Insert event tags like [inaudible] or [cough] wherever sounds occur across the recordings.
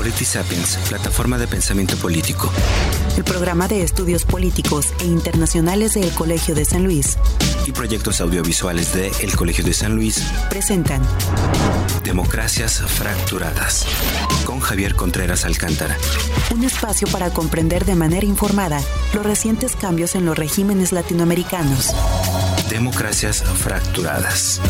Politisapiens, plataforma de pensamiento político. El programa de estudios políticos e internacionales del Colegio de San Luis. Y proyectos audiovisuales de El Colegio de San Luis presentan Democracias Fracturadas con Javier Contreras Alcántara. Un espacio para comprender de manera informada los recientes cambios en los regímenes latinoamericanos. Democracias Fracturadas.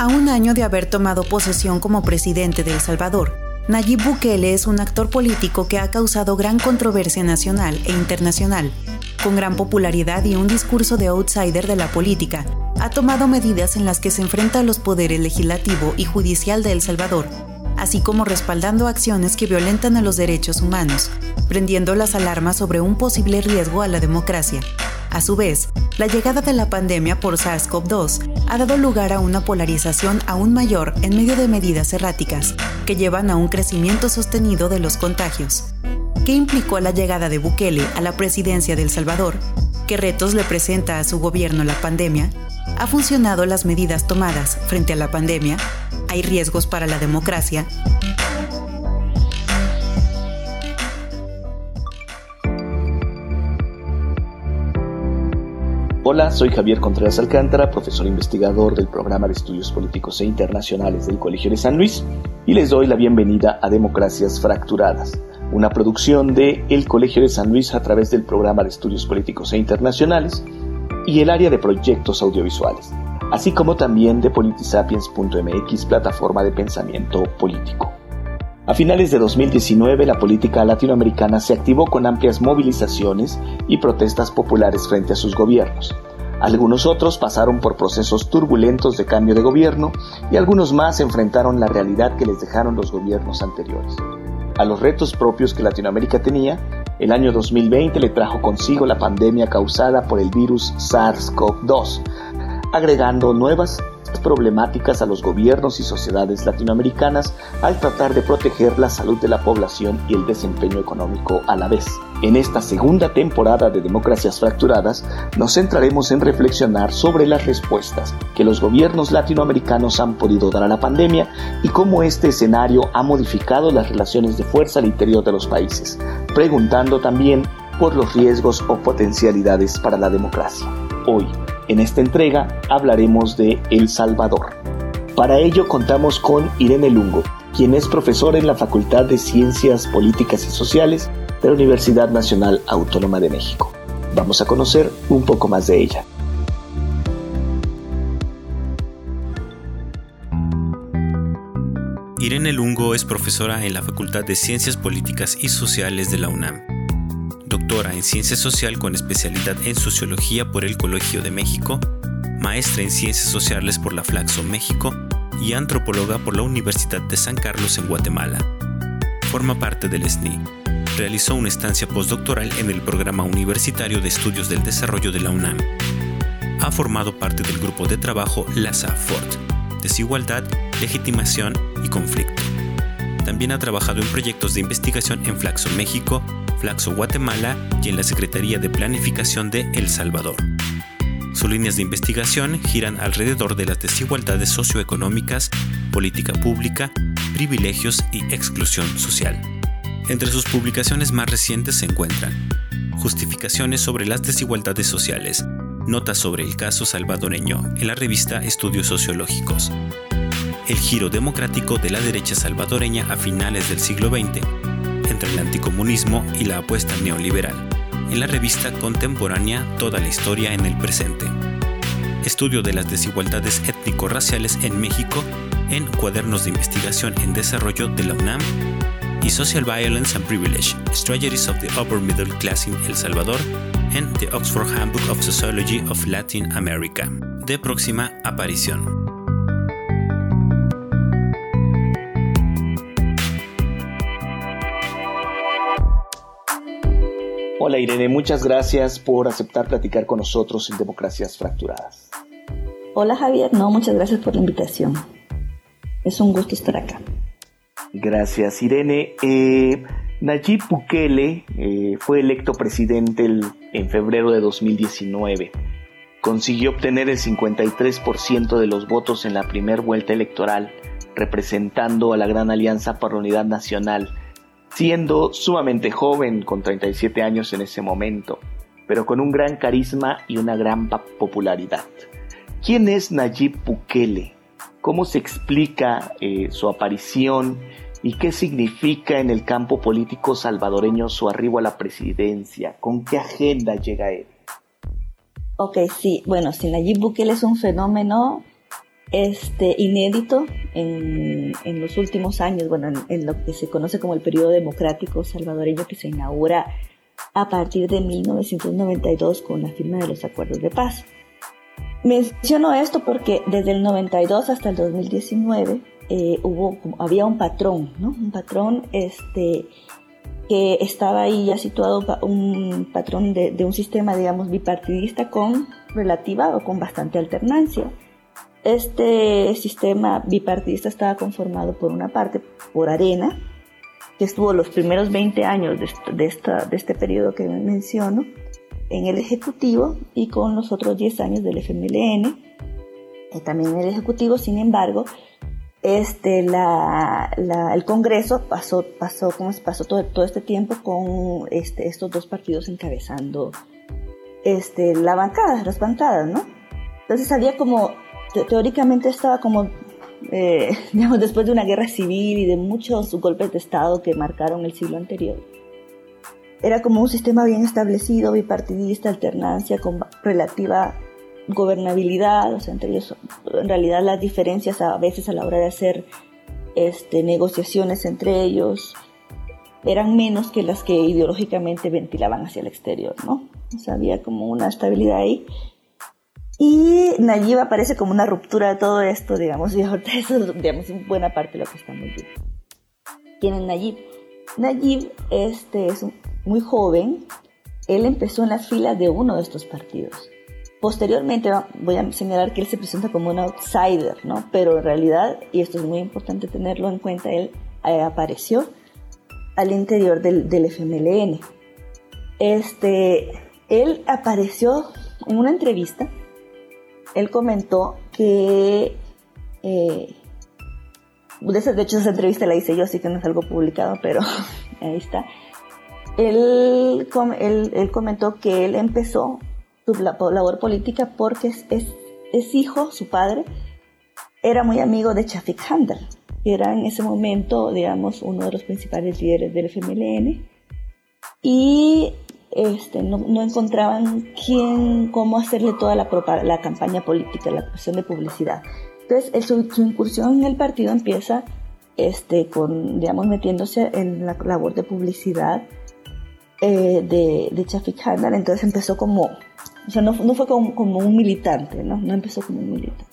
A un año de haber tomado posesión como presidente de El Salvador, Nayib Bukele es un actor político que ha causado gran controversia nacional e internacional. Con gran popularidad y un discurso de outsider de la política, ha tomado medidas en las que se enfrenta a los poderes legislativo y judicial de El Salvador, así como respaldando acciones que violentan a los derechos humanos, prendiendo las alarmas sobre un posible riesgo a la democracia. A su vez, la llegada de la pandemia por SARS-CoV-2 ha dado lugar a una polarización aún mayor en medio de medidas erráticas, que llevan a un crecimiento sostenido de los contagios. ¿Qué implicó la llegada de Bukele a la presidencia de El Salvador? ¿Qué retos le presenta a su gobierno la pandemia? ¿Ha funcionado las medidas tomadas frente a la pandemia? ¿Hay riesgos para la democracia? Hola, soy Javier Contreras Alcántara, profesor investigador del programa de estudios políticos e internacionales del Colegio de San Luis, y les doy la bienvenida a Democracias Fracturadas, una producción de El Colegio de San Luis a través del programa de estudios políticos e internacionales y el área de proyectos audiovisuales, así como también de politisapiens.mx, plataforma de pensamiento político. A finales de 2019, la política latinoamericana se activó con amplias movilizaciones y protestas populares frente a sus gobiernos. Algunos otros pasaron por procesos turbulentos de cambio de gobierno y algunos más enfrentaron la realidad que les dejaron los gobiernos anteriores. A los retos propios que Latinoamérica tenía, el año 2020 le trajo consigo la pandemia causada por el virus SARS-CoV-2, agregando nuevas problemáticas a los gobiernos y sociedades latinoamericanas al tratar de proteger la salud de la población y el desempeño económico a la vez. En esta segunda temporada de Democracias Fracturadas nos centraremos en reflexionar sobre las respuestas que los gobiernos latinoamericanos han podido dar a la pandemia y cómo este escenario ha modificado las relaciones de fuerza al interior de los países, preguntando también por los riesgos o potencialidades para la democracia. Hoy, en esta entrega hablaremos de El Salvador. Para ello contamos con Irene Lungo, quien es profesora en la Facultad de Ciencias Políticas y Sociales de la Universidad Nacional Autónoma de México. Vamos a conocer un poco más de ella. Irene Lungo es profesora en la Facultad de Ciencias Políticas y Sociales de la UNAM doctora en Ciencia Social con especialidad en Sociología por el Colegio de México, maestra en Ciencias Sociales por la Flaxo México y antropóloga por la Universidad de San Carlos en Guatemala. Forma parte del SNI. Realizó una estancia postdoctoral en el Programa Universitario de Estudios del Desarrollo de la UNAM. Ha formado parte del grupo de trabajo LASA-FORT, Desigualdad, Legitimación y Conflicto. También ha trabajado en proyectos de investigación en Flaxo México, Flaxo Guatemala y en la Secretaría de Planificación de El Salvador. Sus líneas de investigación giran alrededor de las desigualdades socioeconómicas, política pública, privilegios y exclusión social. Entre sus publicaciones más recientes se encuentran Justificaciones sobre las desigualdades sociales, Notas sobre el caso salvadoreño en la revista Estudios Sociológicos, El giro democrático de la derecha salvadoreña a finales del siglo XX, entre el anticomunismo y la apuesta neoliberal, en la revista contemporánea Toda la historia en el presente. Estudio de las desigualdades étnico-raciales en México en Cuadernos de Investigación en Desarrollo de la UNAM y Social Violence and Privilege, Strategies of the Upper Middle Class in El Salvador en The Oxford Handbook of Sociology of Latin America, de próxima aparición. Hola Irene, muchas gracias por aceptar platicar con nosotros en Democracias Fracturadas. Hola Javier, no, muchas gracias por la invitación. Es un gusto estar acá. Gracias Irene. Eh, Nayib Bukele eh, fue electo presidente en febrero de 2019. consiguió obtener el 53% de los votos en la primera vuelta electoral, representando a la Gran Alianza por la Unidad Nacional, siendo sumamente joven, con 37 años en ese momento, pero con un gran carisma y una gran popularidad. ¿Quién es Nayib Bukele? ¿Cómo se explica eh, su aparición y qué significa en el campo político salvadoreño su arribo a la presidencia? ¿Con qué agenda llega él? Ok, sí, bueno, si Nayib Bukele es un fenómeno este, inédito en, los últimos años, bueno, en, lo que se conoce como el periodo democrático salvadoreño que se inaugura a partir de 1992 con la firma de los acuerdos de paz. Menciono esto porque desde el 92 hasta el 2019 eh, hubo, había un patrón, ¿no? Un patrón este, que estaba ahí ya situado, un patrón de, de un sistema, digamos, bipartidista con relativa o con bastante alternancia. Este sistema bipartidista estaba conformado por una parte por Arena, que estuvo los primeros 20 años de, esta, de este periodo que menciono en el Ejecutivo y con los otros 10 años del FMLN, y también en el Ejecutivo, sin embargo, este, la, el Congreso pasó, pasó, como pasó todo, todo este tiempo con este, estos dos partidos encabezando este, la bancada, las bancadas, ¿no? Entonces había como teóricamente estaba como, eh, [laughs] digamos, después de una guerra civil y de muchos golpes de Estado que marcaron el siglo anterior. Era como un sistema bien establecido, bipartidista, alternancia, con relativa gobernabilidad, o sea, entre ellos, en realidad las diferencias a veces a la hora de hacer este, negociaciones entre ellos eran menos que las que ideológicamente ventilaban hacia el exterior, ¿no? O sea, había como una estabilidad ahí y Nayib aparece como una ruptura de todo esto, digamos, y ahorita eso es, digamos, buena parte de lo que estamos viendo. ¿Quién es Nayib? Nayib este, es muy joven, él empezó en las filas de uno de estos partidos. Posteriormente voy a señalar que él se presenta como un outsider, ¿no? Pero en realidad, y esto es muy importante tenerlo en cuenta, él eh, apareció al interior del, del FMLN. Este, él apareció en una entrevista él comentó que, eh, de hecho esa entrevista la hice yo, así que no es algo publicado, pero [laughs] ahí está. Él, él, comentó que él empezó su labor política porque es, es, hijo, su padre, era muy amigo de Chafik Handel, que era en ese momento, digamos, uno de los principales líderes del FMLN. Y este, no, encontraban quién, cómo hacerle toda la, la campaña política, la cuestión de publicidad. Entonces, su, incursión en el partido empieza este, con, digamos, metiéndose en la labor de publicidad eh, de, de Chafik Handal. Entonces empezó como, o sea, no, no fue como, como, un militante, ¿no? No empezó como un militante.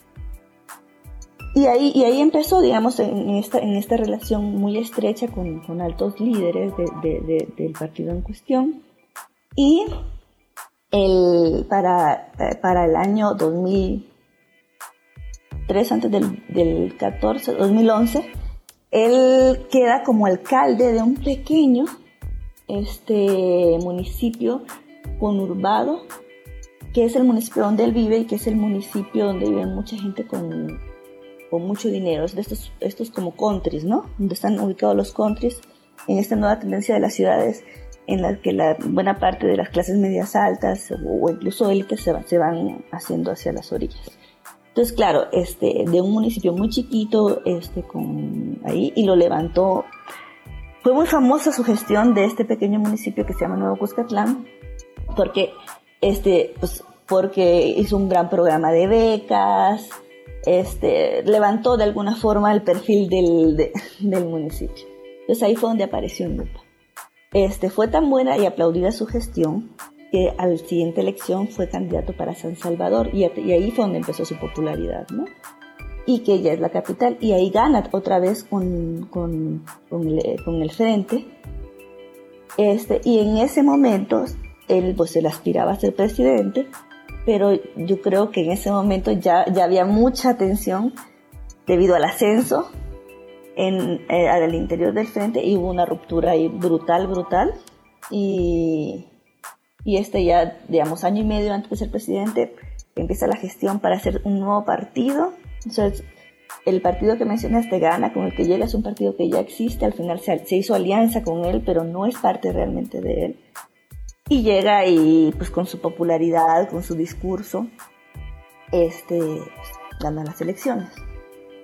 Y ahí, y ahí empezó, digamos, en esta, en esta relación muy estrecha con, con altos líderes de, del partido en cuestión. Y el, para, para el año 2003, antes del, del 14, 2011, él queda como alcalde de un pequeño este, municipio conurbado, que es el municipio donde él vive y que es el municipio donde vive mucha gente con, con mucho dinero. Estos, estos como countries, ¿no? Donde están ubicados los countries en esta nueva tendencia de las ciudades en las que la buena parte de las clases medias altas o, incluso élites se, se, van haciendo hacia las orillas. Entonces, claro, este, de un municipio muy chiquito, este, con ahí, y lo levantó. Fue muy famosa su gestión de este pequeño municipio que se llama Nuevo Cuscatlán, porque, este, pues, porque hizo un gran programa de becas, este, levantó de alguna forma el perfil del, [laughs] del municipio. Entonces ahí fue donde apareció lupa. Este, fue tan buena y aplaudida su gestión que a la siguiente elección fue candidato para San Salvador y, ahí fue donde empezó su popularidad, ¿no? Y que ya es la capital y ahí gana otra vez con, con, con, el, frente. Este, y en ese momento él pues él aspiraba a ser presidente, pero yo creo que en ese momento ya, ya había mucha tensión debido al ascenso en, eh, al interior del frente y hubo una ruptura ahí brutal, brutal. Y, y este ya, digamos, año y medio antes de ser presidente, empieza la gestión para hacer un nuevo partido. Entonces, el partido que mencionaste, Gana, con el que llega, es un partido que ya existe, al final se, se, hizo alianza con él, pero no es parte realmente de él. Y llega y pues con su popularidad, con su discurso, este, gana las elecciones.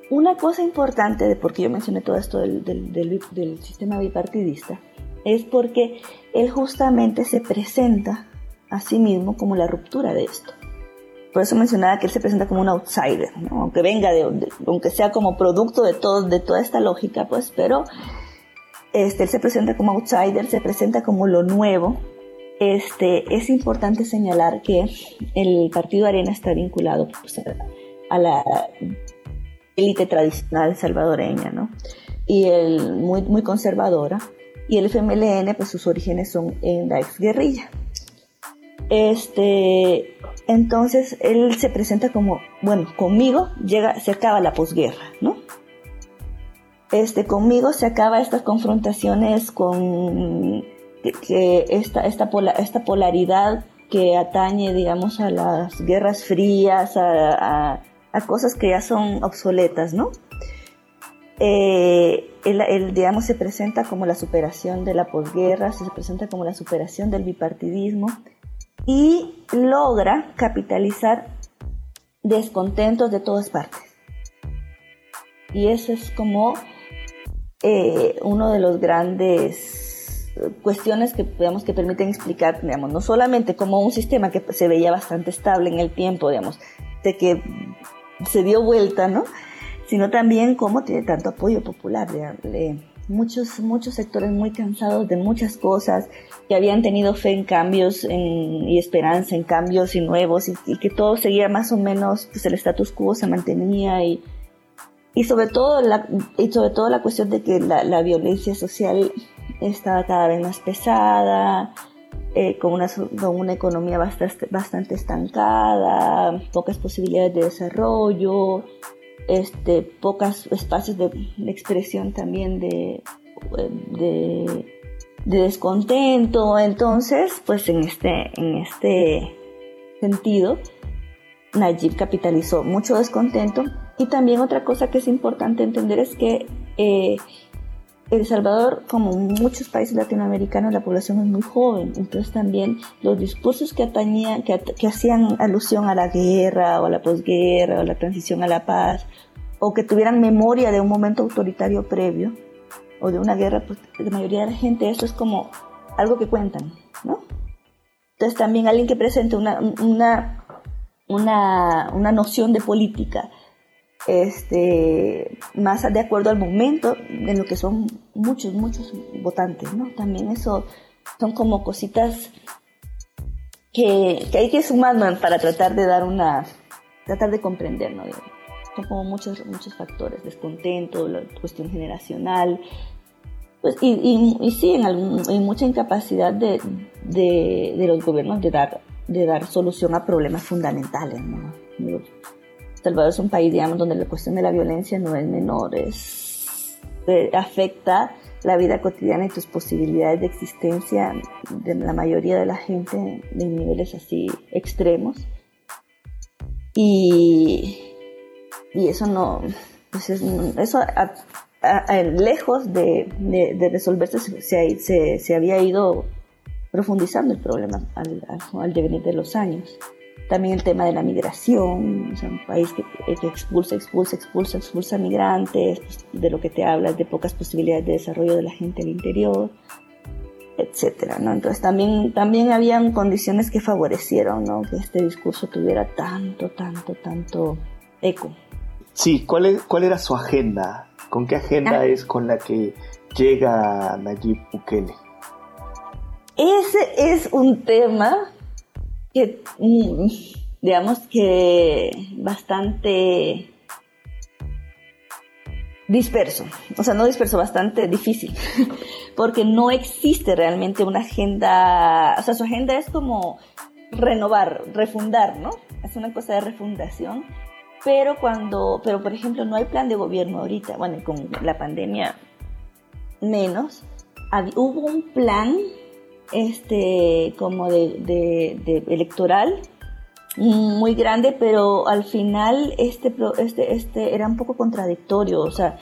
Una cosa importante de por qué yo mencioné todo esto del, del, sistema bipartidista es porque él justamente se presenta a sí mismo como la ruptura de esto. Por eso mencionaba que él se presenta como un outsider, aunque venga de, aunque sea como producto de todo, de toda esta lógica, pues, pero este, él se presenta como outsider, se presenta como lo nuevo. Este, es importante señalar que el partido Arena está vinculado pues, a la élite tradicional salvadoreña, ¿no? Y el, muy, muy conservadora. Y el FMLN, pues sus orígenes son en la exguerrilla. Este, entonces él se presenta como, bueno, conmigo llega, se acaba la posguerra, ¿no? Este, conmigo se acaba estas confrontaciones con que, esta, esta, esta polaridad que atañe, digamos, a las guerras frías, a a cosas que ya son obsoletas, ¿no? Eh, él, digamos, se presenta como la superación de la posguerra, se presenta como la superación del bipartidismo y logra capitalizar descontentos de todas partes. Y eso es como eh, uno de los grandes cuestiones que digamos que permiten explicar digamos no solamente como un sistema que se veía bastante estable en el tiempo digamos de que se dio vuelta, ¿no? Sino también cómo tiene tanto apoyo popular. muchos, muchos sectores muy cansados de muchas cosas, que habían tenido fe en cambios y esperanza en cambios y nuevos, y, que todo seguía más o menos, pues el status quo se mantenía y, y sobre todo la, y sobre todo la cuestión de que la, la violencia social estaba cada vez más pesada, eh, con, una, con una economía bastante, bastante estancada, pocas posibilidades de desarrollo, este, pocos espacios de, expresión también de, de, descontento. Entonces, pues en este, en este sentido, Nayib capitalizó mucho descontento. Y también otra cosa que es importante entender es que eh, el Salvador, como muchos países latinoamericanos, la población es muy joven, entonces también los discursos que atañían, que, hacían alusión a la guerra o a la posguerra o a la transición a la paz, o que tuvieran memoria de un momento autoritario previo o de una guerra, pues la mayoría de la gente eso es como algo que cuentan, ¿no? Entonces también alguien que presente una, una, una, una noción de política este, más de acuerdo al momento en lo que son muchos, muchos votantes, ¿no? También eso son como cositas que, que hay que sumar para tratar de dar una, tratar de comprender, ¿no? Son como muchos, muchos factores, descontento, la cuestión generacional, pues, y, y, y sí, en, algún, hay mucha incapacidad de, de, de, los gobiernos de dar, de dar solución a problemas fundamentales, ¿no? Salvador es un país, digamos, donde la cuestión de la violencia no es menor, es, eh, afecta la vida cotidiana y tus posibilidades de existencia de la mayoría de la gente en niveles así extremos. Y, y eso no, pues eso lejos de, de, resolverse se, se, se, había ido profundizando el problema al, al devenir de los años. También el tema de la migración, o un país que, eh, que, expulsa, expulsa, expulsa, expulsa migrantes, pues, de lo que te hablas, de pocas posibilidades de desarrollo de la gente al interior, etcétera, ¿no? Entonces también, también habían condiciones que favorecieron, ¿no? Que este discurso tuviera tanto, tanto, tanto eco. Sí, ¿cuál, es, cuál era su agenda? ¿Con qué agenda ah. es con la que llega Nayib Bukele? Ese es un tema que, mm, digamos que bastante disperso, o sea, no disperso, bastante difícil, [laughs] porque no existe realmente una agenda, o sea, su agenda es como renovar, refundar, ¿no? Es una cosa de refundación, pero cuando, pero por ejemplo, no hay plan de gobierno ahorita, bueno, con la pandemia menos, hubo un plan este, como de, electoral muy grande, pero al final este, este, este era un poco contradictorio, o sea,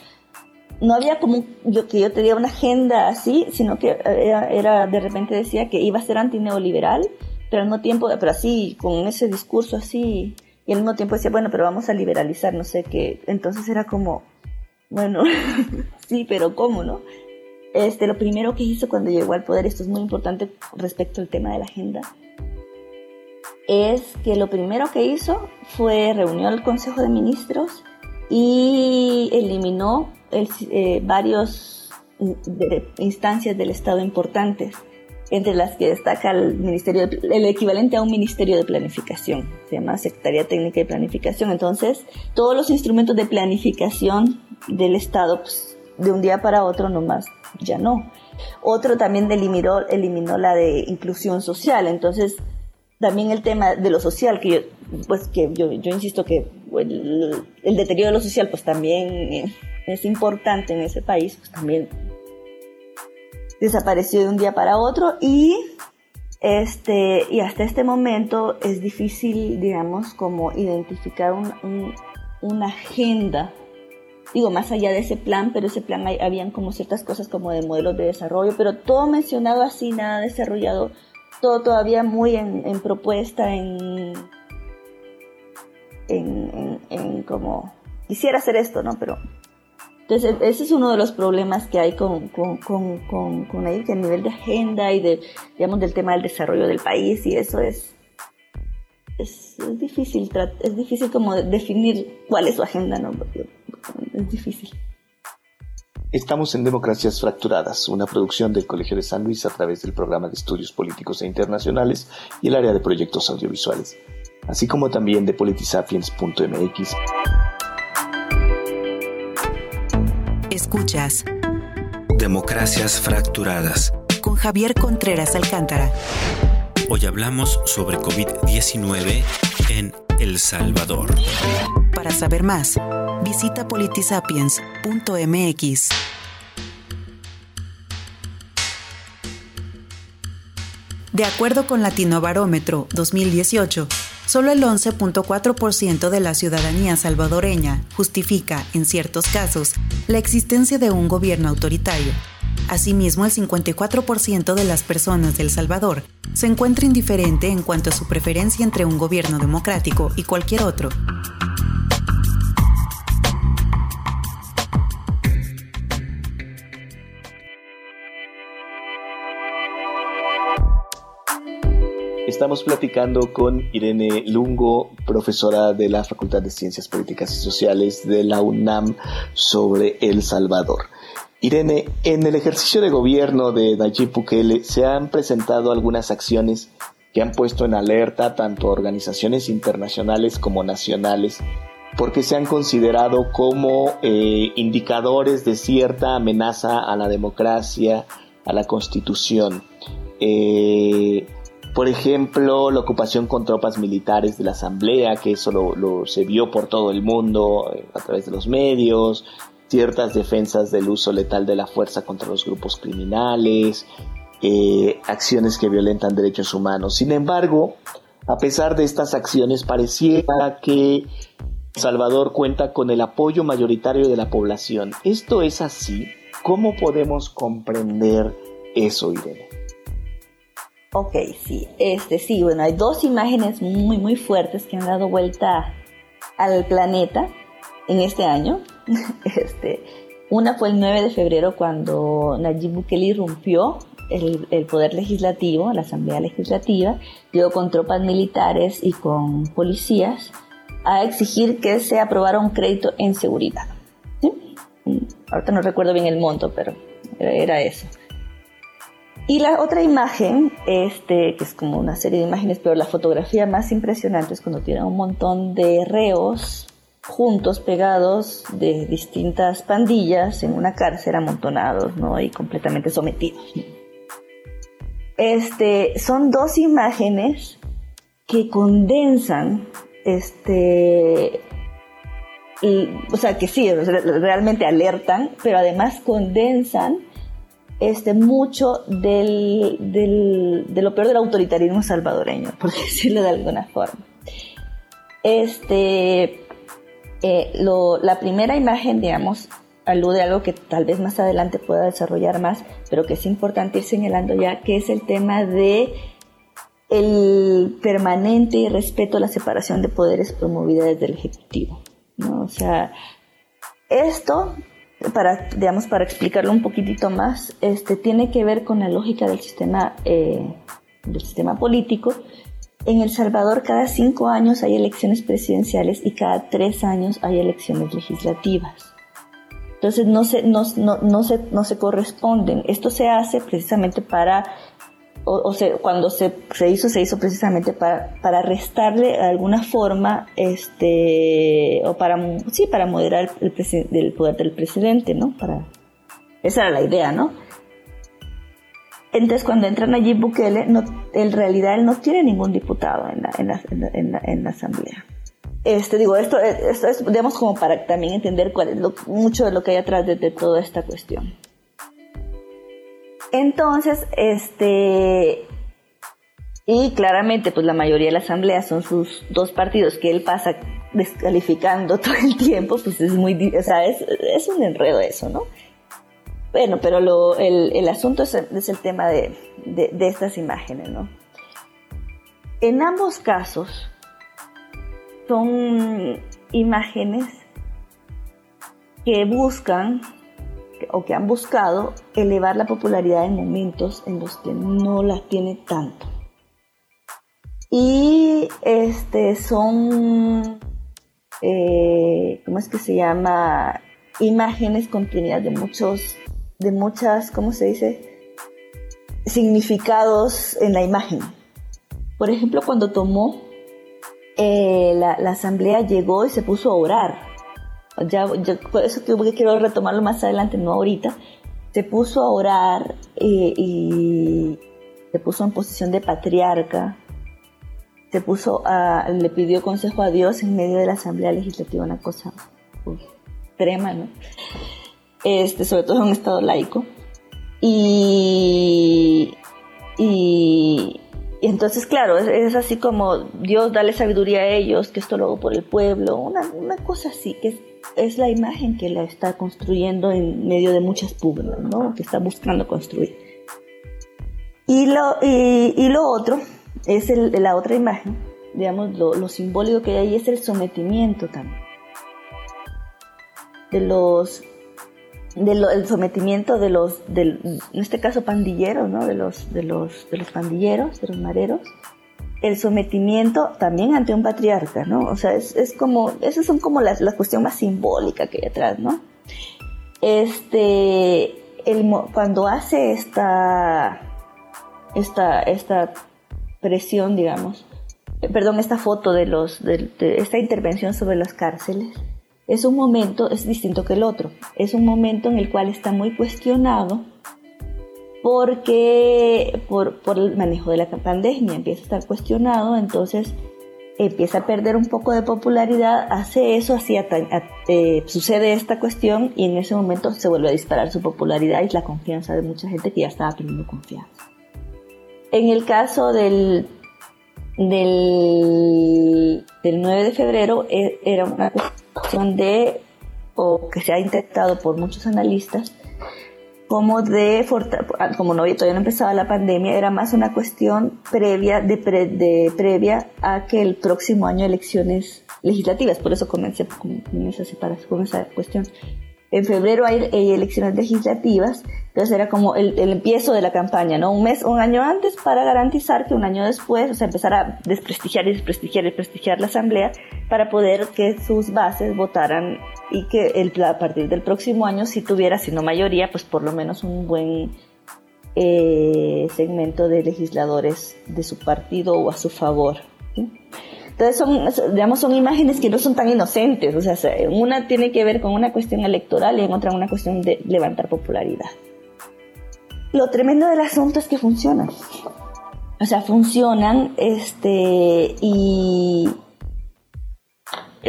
no había como yo, que yo tenía una agenda así, sino que era, de repente decía que iba a ser antineoliberal, pero al mismo tiempo, pero así, con ese discurso así, y al mismo tiempo decía, bueno, pero vamos a liberalizar, no sé qué. Entonces era como, bueno, [laughs] sí, pero ¿cómo, no? Este, lo primero que hizo cuando llegó al poder, esto es muy importante respecto al tema de la agenda, es que lo primero que hizo fue reunió al Consejo de Ministros y eliminó el, eh, varias instancias del Estado importantes, entre las que destaca el, ministerio el equivalente a un ministerio de planificación, se llama Secretaría Técnica de Planificación. Entonces, todos los instrumentos de planificación del Estado, pues, de un día para otro nomás, ya no. Otro también eliminó, eliminó la de inclusión social, entonces también el tema de lo social, que yo, pues que yo, yo insisto que el, deterioro de lo social pues también es importante en ese país, pues también desapareció de un día para otro y este y hasta este momento es difícil digamos como identificar un, una agenda digo más allá de ese plan pero ese plan hay, habían como ciertas cosas como de modelos de desarrollo pero todo mencionado así nada desarrollado todo todavía muy en, en propuesta en en, como quisiera hacer esto no pero entonces, ese es uno de los problemas que hay con, con, con, con, con ahí, que a nivel de agenda y de, digamos, del tema del desarrollo del país y eso es, es, difícil, es difícil como definir cuál es su agenda, ¿no? es difícil. Estamos en Democracias Fracturadas, una producción del Colegio de San Luis a través del programa de estudios políticos e internacionales y el área de proyectos audiovisuales, así como también de politisapiens.mx. Escuchas Democracias Fracturadas con Javier Contreras Alcántara. Hoy hablamos sobre COVID-19 en El Salvador. Para saber más, visita politisapiens.mx. De acuerdo con Latino Barómetro 2018, Solo el 11.4% de la ciudadanía salvadoreña justifica, en ciertos casos, la existencia de un gobierno autoritario. Asimismo, el 54% de las personas de El Salvador se encuentra indiferente en cuanto a su preferencia entre un gobierno democrático y cualquier otro. Estamos platicando con Irene Lungo, profesora de la Facultad de Ciencias Políticas y Sociales de la UNAM sobre El Salvador. Irene, en el ejercicio de gobierno de Nayib Bukele se han presentado algunas acciones que han puesto en alerta tanto organizaciones internacionales como nacionales porque se han considerado como eh, indicadores de cierta amenaza a la democracia, a la constitución. Eh, por ejemplo, la ocupación con tropas militares de la Asamblea, que eso lo, se vio por todo el mundo eh, a través de los medios, ciertas defensas del uso letal de la fuerza contra los grupos criminales, eh, acciones que violentan derechos humanos. Sin embargo, a pesar de estas acciones, pareciera que Salvador cuenta con el apoyo mayoritario de la población. ¿Esto es así? ¿Cómo podemos comprender eso, Irene? Ok, sí, este sí, bueno, hay dos imágenes muy, muy fuertes que han dado vuelta al planeta en este año. [laughs] Este, una fue el 9 de febrero cuando Nayib Bukele irrumpió el, poder legislativo, la Asamblea Legislativa, llegó con tropas militares y con policías a exigir que se aprobara un crédito en seguridad. ¿Sí? Ahorita no recuerdo bien el monto, pero era eso. Y la otra imagen, este, que es como una serie de imágenes, pero la fotografía más impresionante es cuando tienen un montón de reos juntos, pegados de distintas pandillas en una cárcel amontonados, ¿no? Y completamente sometidos. Este, son dos imágenes que condensan, este, o sea, que sí, realmente alertan, pero además condensan este, mucho del, del, de lo peor del autoritarismo salvadoreño, por [laughs] decirlo de alguna forma. Este, eh, la primera imagen, digamos, alude a algo que tal vez más adelante pueda desarrollar más, pero que es importante ir señalando ya, que es el tema de el permanente respeto a la separación de poderes promovida desde el Ejecutivo. ¿no? O sea, esto, para, digamos, para explicarlo un poquitito más, este, tiene que ver con la lógica del sistema, eh, del sistema político. En El Salvador cada cinco años hay elecciones presidenciales y cada tres años hay elecciones legislativas. Entonces no se, no, no, no, se, no se corresponden. Esto se hace precisamente para, o, sea, cuando se, se, hizo, se hizo precisamente para, para restarle de alguna forma, este, o para, sí, para moderar el, el poder del presidente, ¿no? Para, esa era la idea, ¿no? Entonces, cuando entra Nayib Bukele, no, en realidad él no tiene ningún diputado en la, en la, en la, en la asamblea. Este, digo, esto, es, digamos, como para también entender cuál es lo, mucho de lo que hay atrás de, toda esta cuestión. Entonces, este, y claramente, pues la mayoría de la asamblea son sus dos partidos que él pasa descalificando [laughs] todo el tiempo, pues es muy, o sea, es, es un enredo eso, ¿no? Bueno, pero lo, el, el, asunto es, es el tema de, de, estas imágenes, ¿no? En ambos casos, son imágenes que buscan o que han buscado elevar la popularidad en momentos en los que no la tiene tanto. Y este son, eh, ¿cómo es que se llama? Imágenes contenidas de muchos, de muchas, ¿cómo se dice? Significados en la imagen. Por ejemplo, cuando tomó eh, la, asamblea llegó y se puso a orar. Ya, por eso que quiero retomarlo más adelante, no ahorita. Se puso a orar eh, y se puso en posición de patriarca. Se puso a, le pidió consejo a Dios en medio de la asamblea legislativa, una cosa extrema, ¿no? Este, sobre todo en un estado laico. Y, y, entonces, claro, es, así como Dios dale sabiduría a ellos, que esto lo hago por el pueblo, una, una cosa así, que es, es, la imagen que la está construyendo en medio de muchas pugnas, ¿no? Que está buscando construir. Y lo, y, y lo otro, es la otra imagen, digamos, lo, lo simbólico que hay ahí es el sometimiento también. De los del sometimiento de los, del, en este caso pandilleros, ¿no? De los, de los, de los pandilleros, de los mareros. El sometimiento también ante un patriarca, ¿no? O sea, es, es como, esas son como las, la cuestión más simbólica que hay atrás, ¿no? Este, el, cuando hace esta, esta, esta presión, digamos, eh, perdón, esta foto de los, de esta intervención sobre las cárceles, es un momento, es distinto que el otro, es un momento en el cual está muy cuestionado porque por, por el manejo de la pandemia empieza a estar cuestionado, entonces empieza a perder un poco de popularidad, hace eso, así eh, sucede esta cuestión y en ese momento se vuelve a disparar su popularidad y la confianza de mucha gente que ya estaba teniendo confianza. En el caso del, del, del 9 de febrero e, era una cuestión de, o que se ha intentado por muchos analistas, como de, como no, todavía no empezaba la pandemia, era más una cuestión previa, de, de previa a que el próximo año elecciones legislativas, por eso comencé con, esa separación, con esa cuestión. En febrero hay, elecciones legislativas, entonces era como el, empiezo de la campaña, ¿no? Un mes, un año antes para garantizar que un año después, o sea, empezar a desprestigiar y desprestigiar y desprestigiar la asamblea para poder que sus bases votaran y que a partir del próximo año si tuviera, si no mayoría, pues por lo menos un buen eh, segmento de legisladores de su partido o a su favor. ¿sí? Entonces son, digamos, son imágenes que no son tan inocentes, o sea, una tiene que ver con una cuestión electoral y en otra una cuestión de levantar popularidad. Lo tremendo del asunto es que funcionan. O sea, funcionan, este, y,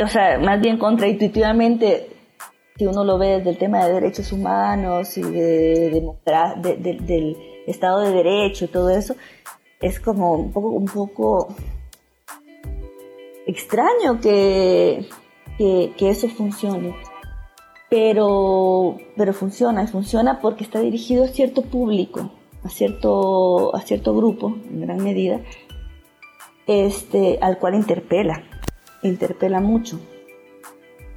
o sea, más bien contraintuitivamente, si uno lo ve desde el tema de derechos humanos y de, de, del Estado de Derecho y todo eso, es como un poco, un poco extraño que, que, eso funcione. Pero, pero funciona, y funciona porque está dirigido a cierto público, a cierto, a cierto grupo, en gran medida, este, al cual interpela, interpela mucho.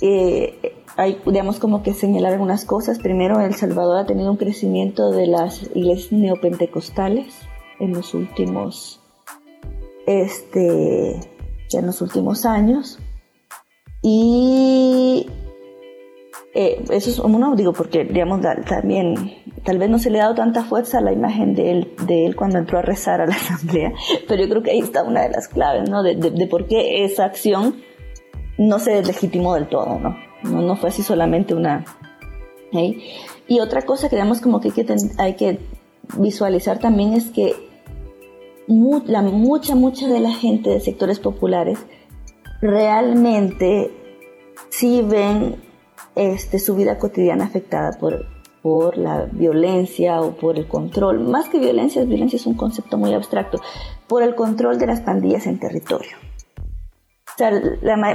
Eh, hay, digamos, como que señalar algunas cosas. Primero, El Salvador ha tenido un crecimiento de las iglesias neopentecostales en los últimos, este, en los últimos años. Y eh, eso es uno, digo, porque, digamos, también, tal vez no se le ha dado tanta fuerza a la imagen de él, de él cuando entró a rezar a la [laughs] asamblea, pero yo creo que ahí está una de las claves, ¿no? De, de por qué esa acción no se deslegitimó del todo, ¿no? No, fue así solamente una... Y otra cosa que digamos como que hay que, visualizar también es que la, mucha, mucha de la gente de sectores populares realmente sí ven este, su vida cotidiana afectada por, por la violencia o por el control. Más que violencia, violencia es un concepto muy abstracto, por el control de las pandillas en territorio. O sea,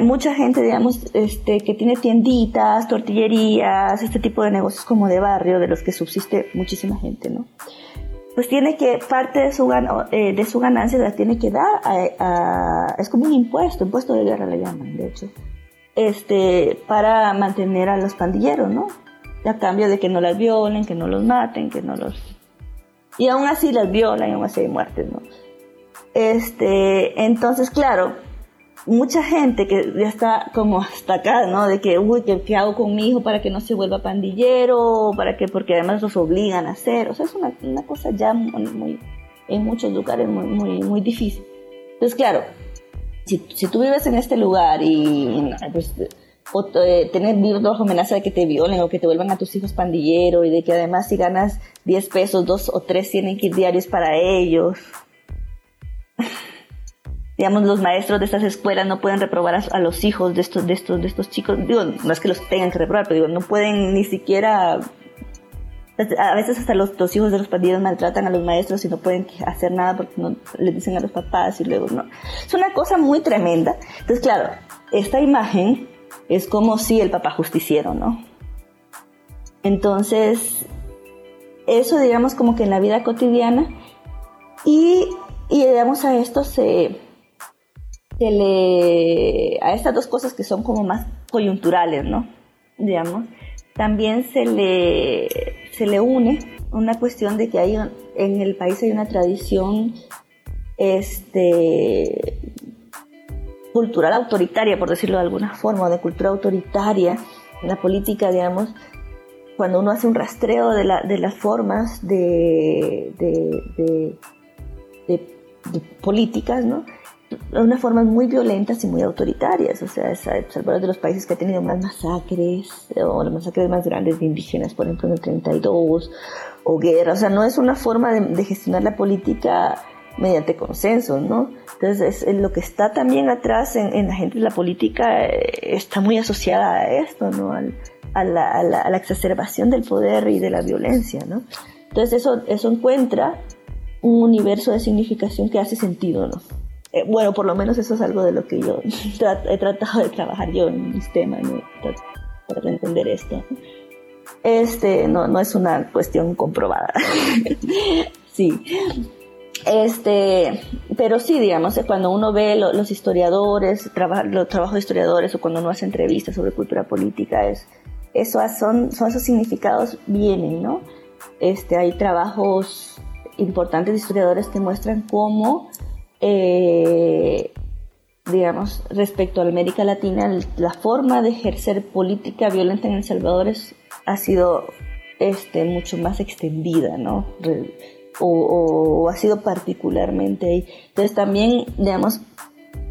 mucha gente, digamos, este, que tiene tienditas, tortillerías, este tipo de negocios como de barrio, de los que subsiste muchísima gente, ¿no? Pues tiene que, parte de su, eh, de su ganancia la tiene que dar a, es como un impuesto, impuesto de guerra le llaman, de hecho, este, para mantener a los pandilleros, ¿no? A cambio de que no las violen, que no los maten, que no los... Y aún así las violan y aún así hay muertes, ¿no? Este, entonces, claro, mucha gente que ya está como hasta acá, ¿no? De que, uy, ¿qué, hago con mi hijo para que no se vuelva pandillero? Para que, porque además los obligan a hacer. O sea, es una, una cosa ya muy, en muchos lugares muy, muy, muy difícil. Entonces, claro, si, si tú vives en este lugar y pues, o eh, tener bajo amenaza de que te violen o que te vuelvan a tus hijos pandillero y de que además si ganas 10 pesos, dos o tres tienen que ir diarios para ellos digamos, los maestros de estas escuelas no pueden reprobar a, los hijos de estos, de estos, de estos chicos. Digo, no es que los tengan que reprobar, pero digo, no pueden ni siquiera a veces hasta los, hijos de los pandilleros maltratan a los maestros y no pueden hacer nada porque no les dicen a los papás y luego no. Es una cosa muy tremenda. Entonces, claro, esta imagen es como si el papá justiciero, ¿no? Entonces, eso digamos como que en la vida cotidiana y, y digamos a esto se, le, a estas dos cosas que son como más coyunturales, ¿no? Digamos, también se le, se le une una cuestión de que hay en el país hay una tradición este, cultural autoritaria, por decirlo de alguna forma, de cultura autoritaria en la política, digamos, cuando uno hace un rastreo de, la, las formas de, de, de políticas, ¿no? Unas formas muy violentas y muy autoritarias. O sea, es Salvador de los países que ha tenido más masacres, o las masacres más grandes de indígenas, por ejemplo, en el 32, o guerra. O sea, no es una forma de, gestionar la política mediante consenso, ¿no? Entonces, es, lo que está también atrás en, la gente de la política eh, está muy asociada a esto, ¿no? a, la, a, la, exacerbación del poder y de la violencia, ¿no? Entonces, eso, eso encuentra un universo de significación que hace sentido, ¿no? Eh, bueno, por lo menos eso es algo de lo que yo [laughs] he tratado de trabajar yo en mis temas, para entender esto. Este, no, no es una cuestión comprobada. [laughs] sí. Este, pero sí, digamos, eh, cuando uno ve los historiadores, los trabajos de historiadores o cuando uno hace entrevistas sobre cultura política, es, eso son, son esos significados vienen, ¿no? Este, hay trabajos importantes de historiadores que muestran cómo eh, digamos, respecto a América Latina, la forma de ejercer política violenta en El Salvador ha sido este, mucho más extendida, ¿no? o, ha sido particularmente ahí. Entonces también, digamos,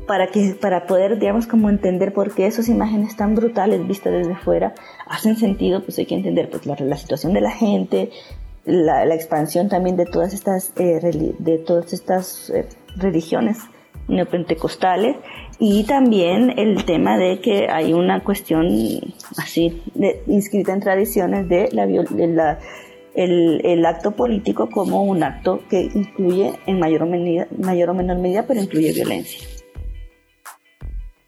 para, que, para poder, digamos, como entender por qué esas imágenes tan brutales vistas desde fuera hacen sentido, pues hay que entender pues, la, situación de la gente, la, expansión también de todas estas, eh, de todas estas eh, religiones neopentecostales y también el tema de que hay una cuestión así inscrita en tradiciones de la, el, acto político como un acto que incluye en mayor o, mayor o menor medida, pero incluye violencia.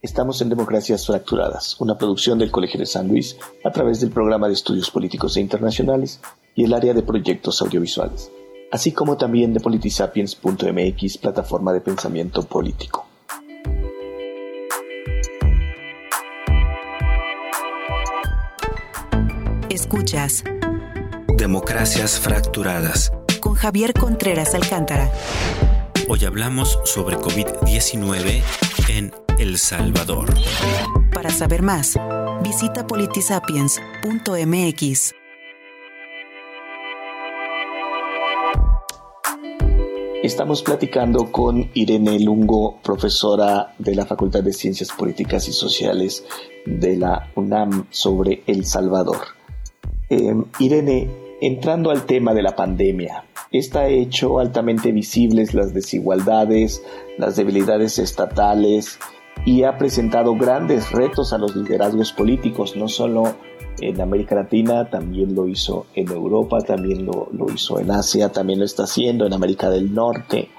Estamos en Democracias Fracturadas, una producción del Colegio de San Luis a través del programa de estudios políticos e internacionales y el área de proyectos audiovisuales, así como también de politisapiens.mx, plataforma de pensamiento político. Escuchas Democracias Fracturadas con Javier Contreras Alcántara. Hoy hablamos sobre COVID-19 en El Salvador. Para saber más, visita politisapiens.mx. Estamos platicando con Irene Lungo, profesora de la Facultad de Ciencias Políticas y Sociales de la UNAM sobre El Salvador. Eh, Irene, entrando al tema de la pandemia, esta ha hecho altamente visibles las desigualdades, las debilidades estatales y ha presentado grandes retos a los liderazgos políticos, no solo en América Latina, también lo hizo en Europa, también lo, lo hizo en Asia, también lo está haciendo en América del Norte.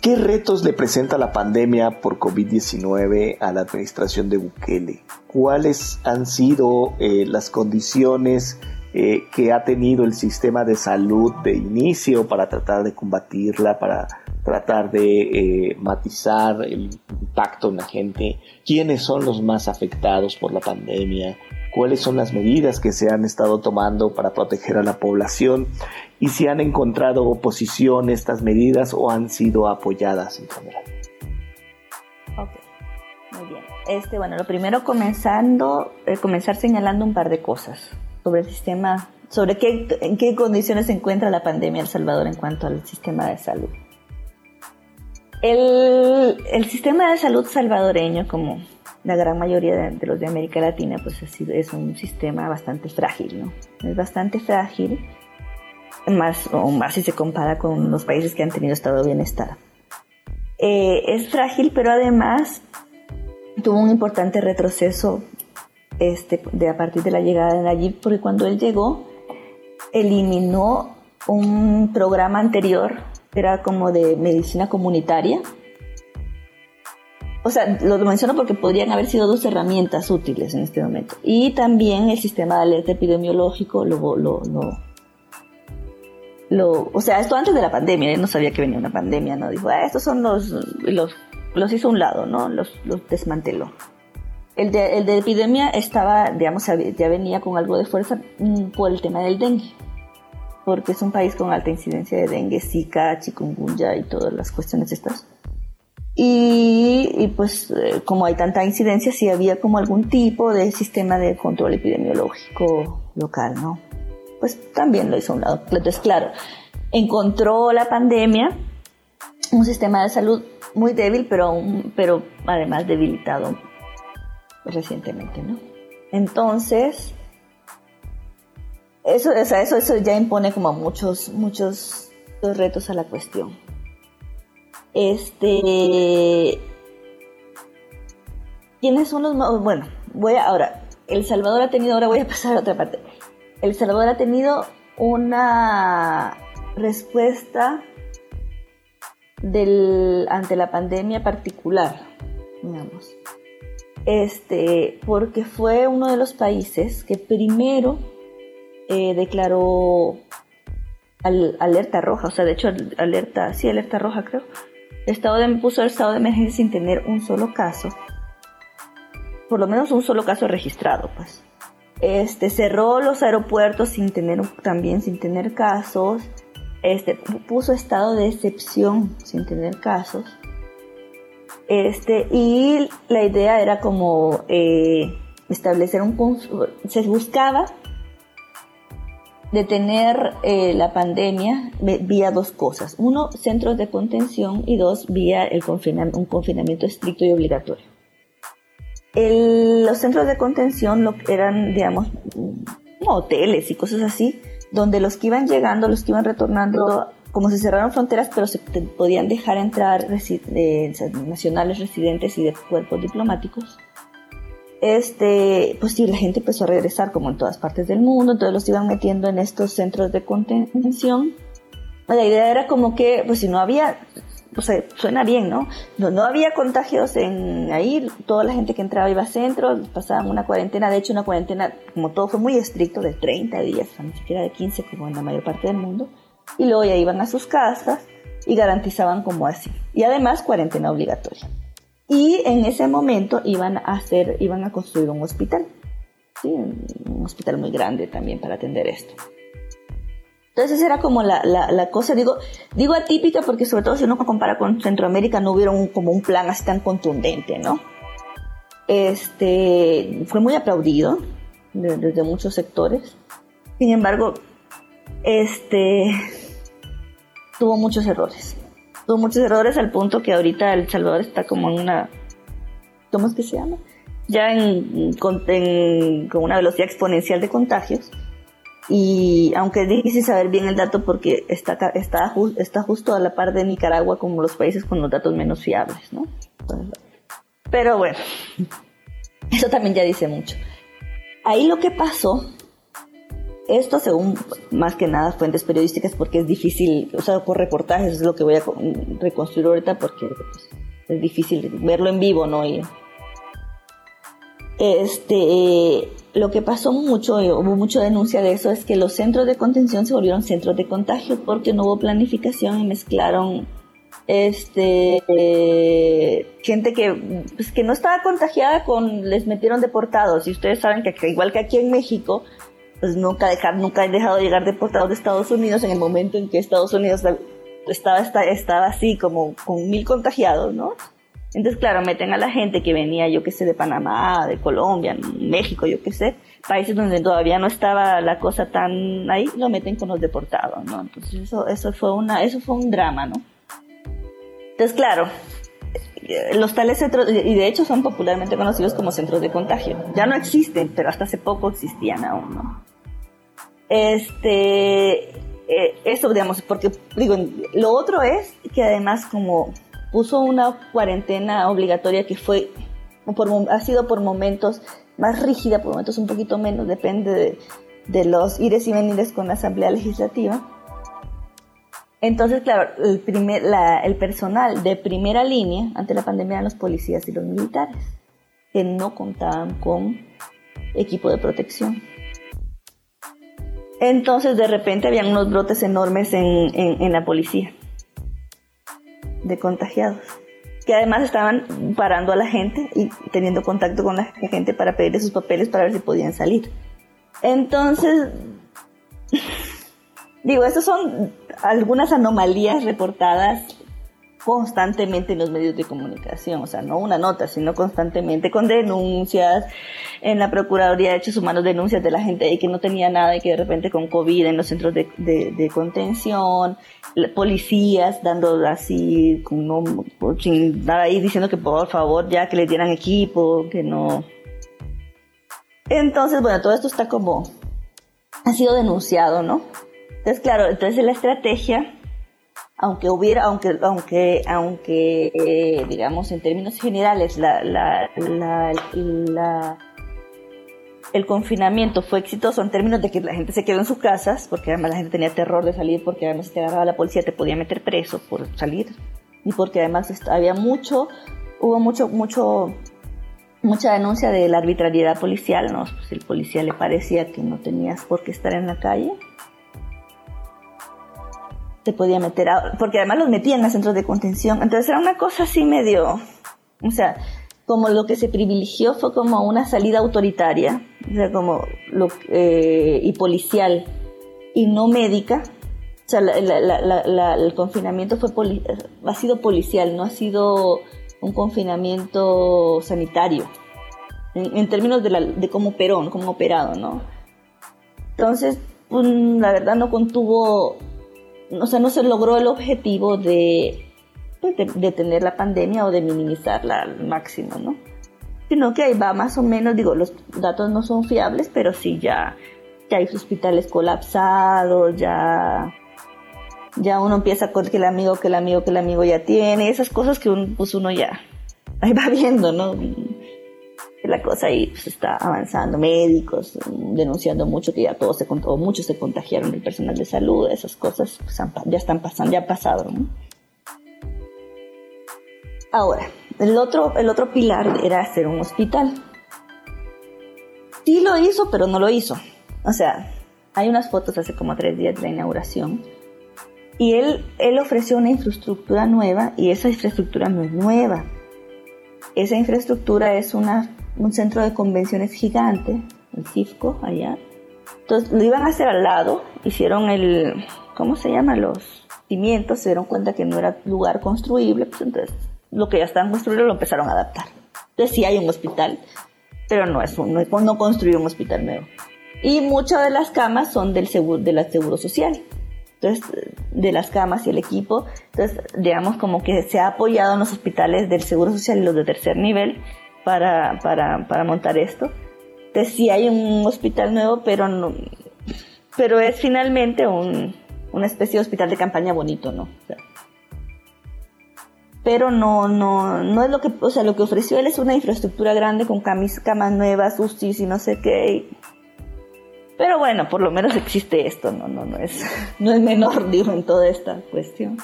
¿Qué retos le presenta la pandemia por COVID-19 a la administración de Bukele? ¿Cuáles han sido eh, las condiciones eh, que ha tenido el sistema de salud de inicio para tratar de combatirla, para tratar de eh, matizar el impacto en la gente, quiénes son los más afectados por la pandemia, cuáles son las medidas que se han estado tomando para proteger a la población y si han encontrado oposición estas medidas o han sido apoyadas en general. Ok, muy bien. Este, bueno, lo primero comenzando, eh, comenzar señalando un par de cosas sobre el sistema, sobre qué, en qué condiciones se encuentra la pandemia en El Salvador en cuanto al sistema de salud. El, sistema de salud salvadoreño, como la gran mayoría de, los de América Latina, pues es un sistema bastante frágil, ¿no? Es bastante frágil, más o más si se compara con los países que han tenido estado de bienestar. Eh, es frágil, pero además tuvo un importante retroceso este, de a partir de la llegada de Nayib, porque cuando él llegó, eliminó un programa anterior, era como de medicina comunitaria. O sea, lo menciono porque podrían haber sido dos herramientas útiles en este momento. Y también el sistema de alerta epidemiológico lo, lo, lo, o sea, esto antes de la pandemia, él no sabía que venía una pandemia, ¿no? Dijo, ah, estos son los, los, los hizo a un lado, ¿no? Los, los desmanteló. El de, el de epidemia estaba, digamos, ya venía con algo de fuerza mm, por el tema del dengue, porque es un país con alta incidencia de dengue, zika, chikungunya y todas las cuestiones estas. Y, y, pues eh, como hay tanta incidencia, sí había como algún tipo de sistema de control epidemiológico local, ¿no? Pues también lo hizo a un lado. Entonces, claro, encontró la pandemia un sistema de salud muy débil, pero, pero además debilitado recientemente, ¿no? Entonces, eso, eso, eso ya impone como muchos, muchos retos a la cuestión. Este, ¿quiénes son los Bueno, voy a, ahora, El Salvador ha tenido, ahora voy a pasar a otra parte. El Salvador ha tenido una respuesta del, ante la pandemia particular, digamos este, porque fue uno de los países que primero eh, declaró alerta roja, o sea, de hecho, alerta, sí, alerta roja creo. Estado de, puso el estado de emergencia sin tener un solo caso, por lo menos un solo caso registrado, pues. Este, cerró los aeropuertos sin tener, también sin tener casos, este, puso estado de excepción sin tener casos este, y la idea era como eh, establecer un... Se buscaba detener eh, la pandemia vía dos cosas. Uno, centros de contención y dos, vía el un confinamiento estricto y obligatorio. los centros de contención lo, eran, digamos, hoteles y cosas así, donde los que iban llegando, los que iban retornando como se cerraron fronteras, pero se podían dejar entrar nacionales residentes y de cuerpos diplomáticos, este, pues sí, la gente empezó a regresar como en todas partes del mundo, entonces los iban metiendo en estos centros de contención. La idea era como que, pues si no había, o sea, suena bien, ¿no? ¿no? No había contagios en ahí, toda la gente que entraba iba a centro, pasaban una cuarentena, de hecho una cuarentena, como todo fue muy estricto, de 30 días, ni siquiera de 15 como en la mayor parte del mundo, y luego ya iban a sus casas y garantizaban como así. Y además cuarentena obligatoria. Y en ese momento iban a hacer, iban a construir un hospital, un hospital muy grande también para atender esto. Entonces era como la, la, cosa, digo, digo atípica porque sobre todo si uno compara con Centroamérica no hubieron como un plan así tan contundente, ¿no? Este, fue muy aplaudido desde muchos sectores. Sin embargo, este, tuvo muchos errores. Tuvo muchos errores al punto que ahorita El Salvador está como en una, ¿cómo es que se llama? Ya en, con una velocidad exponencial de contagios y aunque es difícil saber bien el dato porque está, está, está justo a la par de Nicaragua como los países con los datos menos fiables, ¿no? Pero bueno, [laughs] eso también ya dice mucho. Ahí lo que pasó, esto según más que nada fuentes periodísticas porque es difícil, o sea, por reportajes es lo que voy a reconstruir ahorita porque pues, es difícil verlo en vivo, ¿no? Y, este lo que pasó mucho, y hubo mucha denuncia de eso, es que los centros de contención se volvieron centros de contagio porque no hubo planificación y mezclaron este gente que pues, que no estaba contagiada con les metieron deportados y ustedes saben que, igual que aquí en México pues nunca dejar nunca han dejado de llegar deportados de Estados Unidos en el momento en que Estados Unidos estaba estaba, así como con mil contagiados no entonces, claro, meten a la gente que venía, yo qué sé, de Panamá, de Colombia, México, yo qué sé, países donde todavía no estaba la cosa tan ahí, lo meten con los deportados, ¿no? Entonces, eso, eso, fue, una, eso fue un drama, ¿no? Entonces, claro, los tales centros, y de hecho son popularmente conocidos como centros de contagio. Ya no existen, pero hasta hace poco existían aún, ¿no? Este, eh, digamos, porque, digo, lo otro es que además como puso una cuarentena obligatoria que fue, por, ha sido por momentos más rígida, por momentos un poquito menos, depende de, los ires y venires con la Asamblea Legislativa. Entonces, claro, el, el personal de primera línea ante la pandemia eran los policías y los militares, que no contaban con equipo de protección. Entonces, de repente, habían unos brotes enormes en, en la policía de contagiados, que además estaban parando a la gente y teniendo contacto con la gente para pedirle sus papeles para ver si podían salir. Entonces, [laughs] digo, estas son algunas anomalías reportadas constantemente en los medios de comunicación, o sea, no una nota, sino constantemente con denuncias, en la Procuraduría de Derechos Humanos denuncias de la gente que no tenía nada y que de repente con COVID en los centros de, contención, policías dando así, sin nada ahí diciendo que por favor ya que le dieran equipo, que no... Entonces, bueno, todo esto está como, ha sido denunciado, ¿no? Entonces, claro, entonces la estrategia aunque hubiera, aunque, aunque, aunque eh, digamos en términos generales la, el confinamiento fue exitoso en términos de que la gente se quedó en sus casas, porque además la gente tenía terror de salir, porque además si te agarraba la policía te podía meter preso por salir, y porque además había mucho, hubo mucho, mucho, mucha denuncia de la arbitrariedad policial, ¿no? Si el policía le parecía que no tenías por qué estar en la calle, te podía meter, porque además los metían a centros de contención. Entonces era una cosa así medio, o sea, como lo que se privilegió fue como una salida autoritaria, o sea, como lo, eh, y policial y no médica. O sea, el confinamiento fue ha sido policial, no ha sido un confinamiento sanitario, en, términos de, de cómo operó, cómo operado, ¿no? Entonces, pues, la verdad no contuvo o sea, no se logró el objetivo de, pues, de, tener la pandemia o de minimizarla al máximo, ¿no? Sino que ahí va más o menos, digo, los datos no son fiables, pero sí ya, ya hay hospitales colapsados, ya, ya uno empieza con que el amigo, que el amigo, que el amigo ya tiene, esas cosas que uno, pues uno ya, ahí va viendo, ¿no? La cosa ahí pues, está avanzando, médicos denunciando mucho que ya todos se o muchos se contagiaron del personal de salud, esas cosas pues, ya están pasando, ya ha pasado, Ahora, el otro, el otro pilar era hacer un hospital. Sí lo hizo, pero no lo hizo. O sea, hay unas fotos hace como tres días de la inauguración. Y él, él ofreció una infraestructura nueva y esa infraestructura no es nueva. Esa infraestructura es una, un centro de convenciones gigante, el CIFCO, allá. Entonces lo iban a hacer al lado, hicieron el, ¿cómo se llama? Los cimientos, se dieron cuenta que no era lugar construible, pues entonces lo que ya estaban construyendo lo empezaron a adaptar. Entonces sí hay un hospital, pero no es un, no, no construir un hospital nuevo. Y muchas de las camas son del seguro, de la seguro social. Entonces, de las camas y el equipo. Entonces, digamos como que se ha apoyado en los hospitales del seguro social y los de tercer nivel para, para, para montar esto. Entonces, sí hay un hospital nuevo, pero no, pero es finalmente un, una especie de hospital de campaña bonito, ¿no? O sea, pero no, no, no es lo que, o sea, lo que ofreció él es una infraestructura grande con camis, camas nuevas, UCIs y no sé qué. Pero bueno, por lo menos existe esto, no, no, no es, [laughs] no es menor, digo, en toda esta cuestión.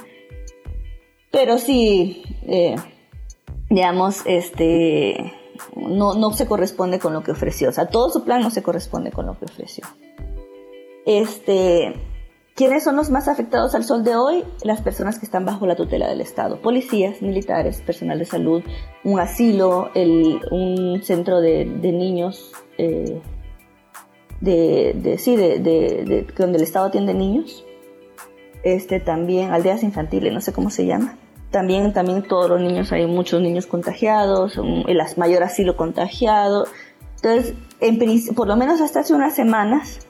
Pero sí, eh, digamos, este, no, no se corresponde con lo que ofreció. O sea, todo su plan no se corresponde con lo que ofreció. Este, ¿Quiénes son los más afectados al sol de hoy? Las personas que están bajo la tutela del Estado. Policías, militares, personal de salud, un asilo, el, un centro de, niños, eh, de, sí, de, donde el Estado atiende niños. Este, también aldeas infantiles, no sé cómo se llama. También, también todos los niños, hay muchos niños contagiados, el mayor asilo contagiado. Entonces, en, por lo menos hasta hace unas semanas,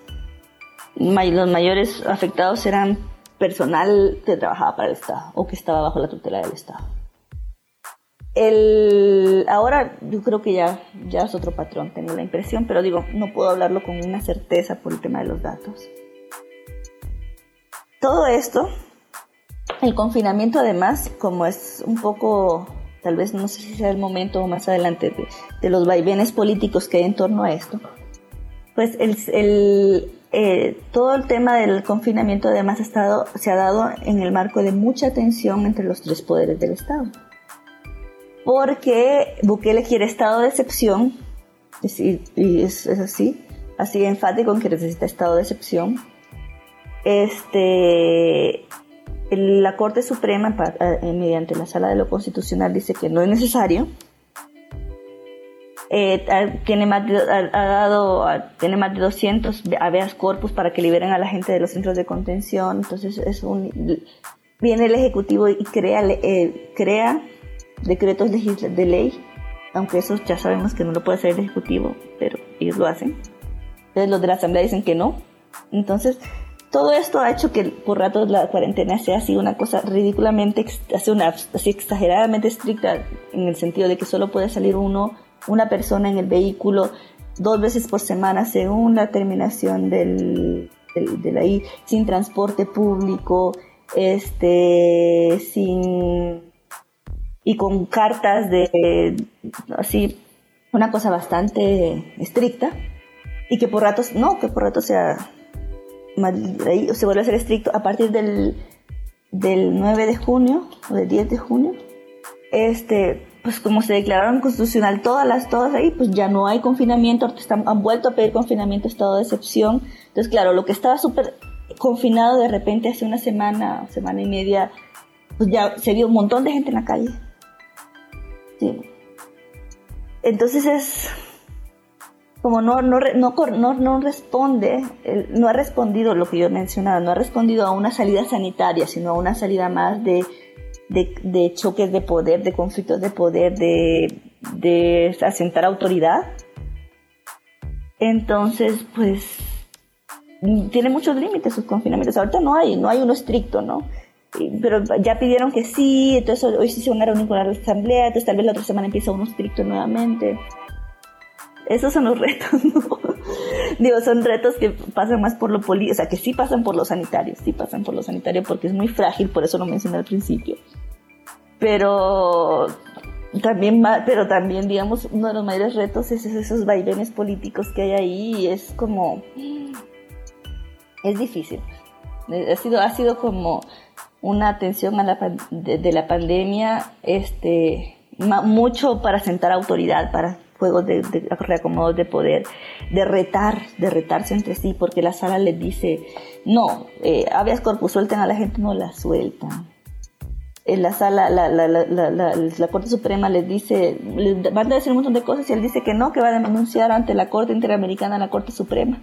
los mayores afectados eran personal que trabajaba para el Estado o que estaba bajo la tutela del Estado. El, ahora yo creo que ya, ya es otro patrón, tengo la impresión, pero digo, no puedo hablarlo con una certeza por el tema de los datos. Todo esto, el confinamiento además, como es un poco, tal vez no sé si sea el momento o más adelante de, de los vaivenes políticos que hay en torno a esto, pues el, el eh, todo el tema del confinamiento además ha estado, se ha dado en el marco de mucha tensión entre los tres poderes del Estado. Porque Bukele quiere estado de excepción, y es, así, así enfático en que necesita estado de excepción. Este, la Corte Suprema, eh, mediante la Sala de lo Constitucional, dice que no es necesario eh, tiene, más de, ha, dado, tiene más de 200 habeas corpus para que liberen a la gente de los centros de contención. Entonces es un, viene el Ejecutivo y crea, eh, crea decretos de ley, aunque eso ya sabemos que no lo puede hacer el Ejecutivo, pero ellos lo hacen. Entonces los de la Asamblea dicen que no. Entonces todo esto ha hecho que por rato la cuarentena sea así una cosa ridículamente, así exageradamente estricta en el sentido de que solo puede salir uno una persona en el vehículo dos veces por semana según la terminación del, de la I, sin transporte público, este, sin y con cartas de así una cosa bastante estricta y que por ratos no que por ratos sea se vuelve a ser estricto a partir del, del 9 de junio o del 10 de junio este pues como se declararon constitucional todas las, todas ahí, pues ya no hay confinamiento, están, han vuelto a pedir confinamiento, estado de excepción. Entonces, claro, lo que estaba súper confinado de repente hace una semana, semana y media, pues ya se vio un montón de gente en la calle. Sí. Entonces es como no, no, no, no, responde, no ha respondido lo que yo he mencionado, no ha respondido a una salida sanitaria, sino a una salida más de de, choques de poder, de conflictos de poder, de, de asentar autoridad. Entonces, pues, tiene muchos límites sus confinamientos. Ahorita no hay, no hay uno estricto, ¿no? Pero ya pidieron que sí, entonces hoy sí se van a reunir con la asamblea, entonces tal vez la otra semana empieza uno estricto nuevamente. Esos son los retos, [laughs] ¿no? Digo, son retos que pasan más por lo político, o sea, que sí pasan por lo sanitario, sí pasan por lo sanitario porque es muy frágil, por eso lo mencioné al principio pero también, pero también, digamos, uno de los mayores retos es esos vaivenes políticos que hay ahí y es como, es difícil. Ha sido, ha sido como, una atención a la, de, la pandemia, este, mucho para sentar autoridad, para juegos de, de reacomodos de poder, de retar, de retarse entre sí, porque la sala les dice, no, eh, habeas corpus suelten a la gente, no la sueltan. En la sala, la, la, la, la, Corte Suprema les dice, van a decir un montón de cosas y él dice que no, que va a denunciar ante la Corte Interamericana la Corte Suprema.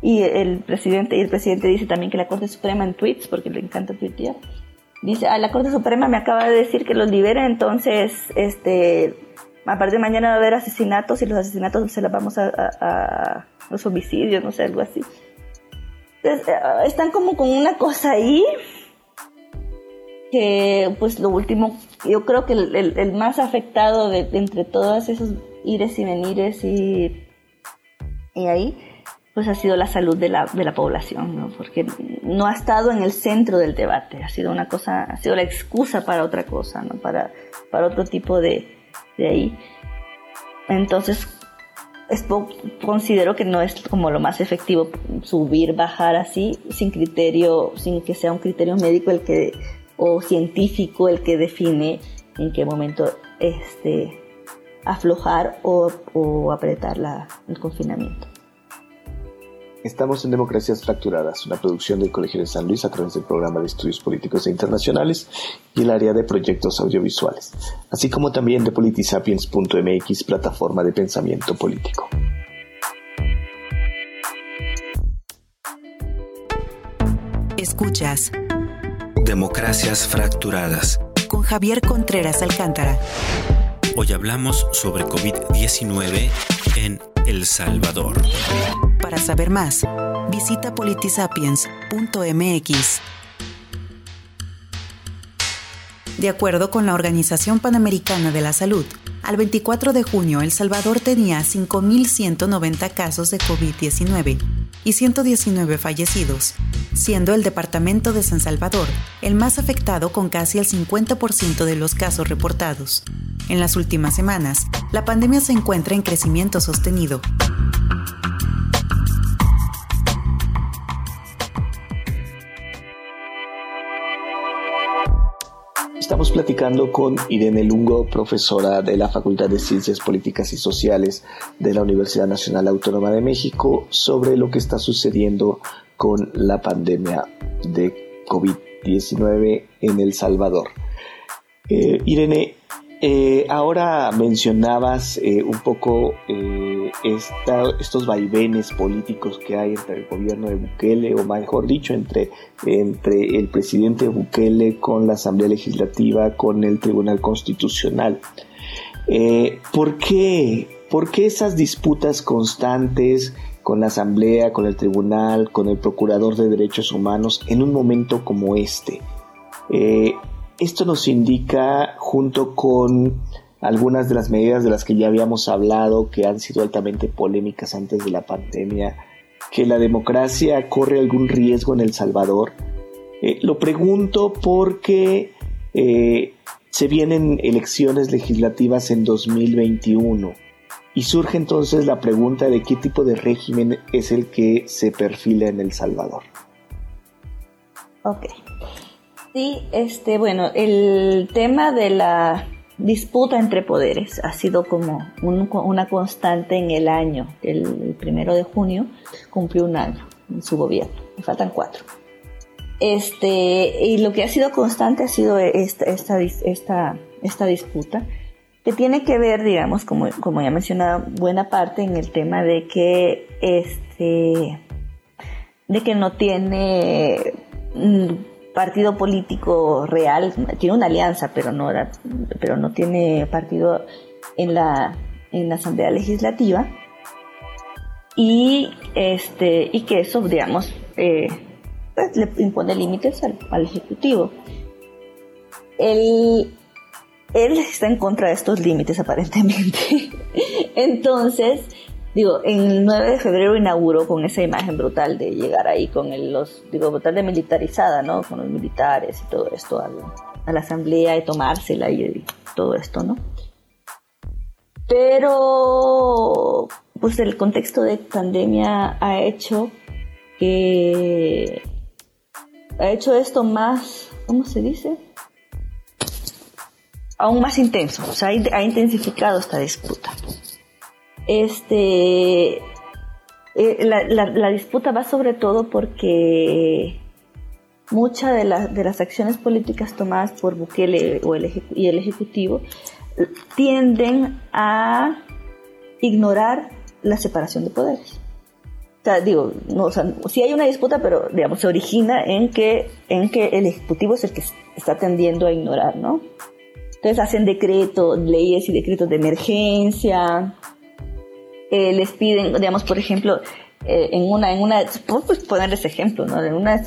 Y el presidente, y el presidente dice también que la Corte Suprema en tweets, porque le encanta tuitear, dice, ah, la Corte Suprema me acaba de decir que los libera, entonces, este, a partir de mañana va a haber asesinatos y los asesinatos se los vamos a, a, los homicidios, no sé, algo así. Entonces, eh, están como con una cosa ahí que pues lo último, yo creo que el, el, más afectado de, entre todos esos ires y venires y, y ahí, pues ha sido la salud de la, de la población, ¿no? Porque no ha estado en el centro del debate, ha sido una cosa, ha sido la excusa para otra cosa, ¿no? Para, para otro tipo de, de ahí. Entonces, considero que no es como lo más efectivo subir, bajar así, sin criterio, sin que sea un criterio médico el que, o científico el que define en qué momento este, aflojar o, o apretar la, el confinamiento. Estamos en Democracias Fracturadas, una producción del Colegio de San Luis a través del programa de estudios políticos e internacionales y el área de proyectos audiovisuales, así como también de politisapiens.mx, plataforma de pensamiento político. Escuchas Democracias Fracturadas con Javier Contreras Alcántara. Hoy hablamos sobre COVID-19 en El Salvador. Para saber más, visita politisapiens.mx. De acuerdo con la Organización Panamericana de la Salud, al 24 de junio El Salvador tenía 5.190 casos de COVID-19 y 119 fallecidos, siendo el departamento de San Salvador el más afectado con casi el 50% de los casos reportados. En las últimas semanas, la pandemia se encuentra en crecimiento sostenido, Estamos platicando con Irene Lungo, profesora de la Facultad de Ciencias Políticas y Sociales de la Universidad Nacional Autónoma de México, sobre lo que está sucediendo con la pandemia de COVID-19 en El Salvador. Eh, Irene, eh, ahora mencionabas eh, un poco eh, estos vaivenes políticos que hay entre el gobierno de Bukele, o mejor dicho, entre, entre el presidente Bukele con la Asamblea Legislativa, con el Tribunal Constitucional. ¿por, qué, ¿Por qué esas disputas constantes con la Asamblea, con el Tribunal, con el Procurador de Derechos Humanos en un momento como este? Esto nos indica, junto con algunas de las medidas de las que ya habíamos hablado, que han sido altamente polémicas antes de la pandemia, que la democracia corre algún riesgo en El Salvador. Eh, lo pregunto porque eh, se vienen elecciones legislativas en 2021 y surge entonces la pregunta de qué tipo de régimen es el que se perfila en El Salvador. Ok. Sí, este, bueno, el tema de la disputa entre poderes ha sido como una constante en el año. El, primero de junio cumplió un año en su gobierno, me faltan cuatro. Este, y lo que ha sido constante ha sido esta, esta, esta, esta disputa, que tiene que ver, digamos, como, como ya mencionado, buena parte en el tema de que, este, de que no tiene mm, partido político real, tiene una alianza, pero no, pero no tiene partido en la, en la Asamblea Legislativa. Y, este, y que eso, digamos, eh, pues, le impone límites al, al Ejecutivo. Él, él está en contra de estos límites, aparentemente. [laughs] Entonces, Digo, en el 9 de febrero inauguró con esa imagen brutal de llegar ahí con los, digo, brutal de militarizada, ¿no? Con los militares y todo esto a la, asamblea y tomársela y, todo esto, ¿no? Pero, pues el contexto de pandemia ha hecho que, ha hecho esto más ¿cómo se dice? Aún más intenso, o sea, ha intensificado esta disputa. Este, eh, la, disputa va sobre todo porque muchas de, de, las acciones políticas tomadas por Bukele o el, y el Ejecutivo tienden a ignorar la separación de poderes. O sea, digo, no, o sí hay una disputa, pero digamos, se origina en que, en que el Ejecutivo es el que está tendiendo a ignorar, ¿no? Entonces hacen decretos, leyes y decretos de emergencia, eh, les piden, digamos, por ejemplo, eh, en una, en una, pues ponerles ejemplo, ¿no? En una,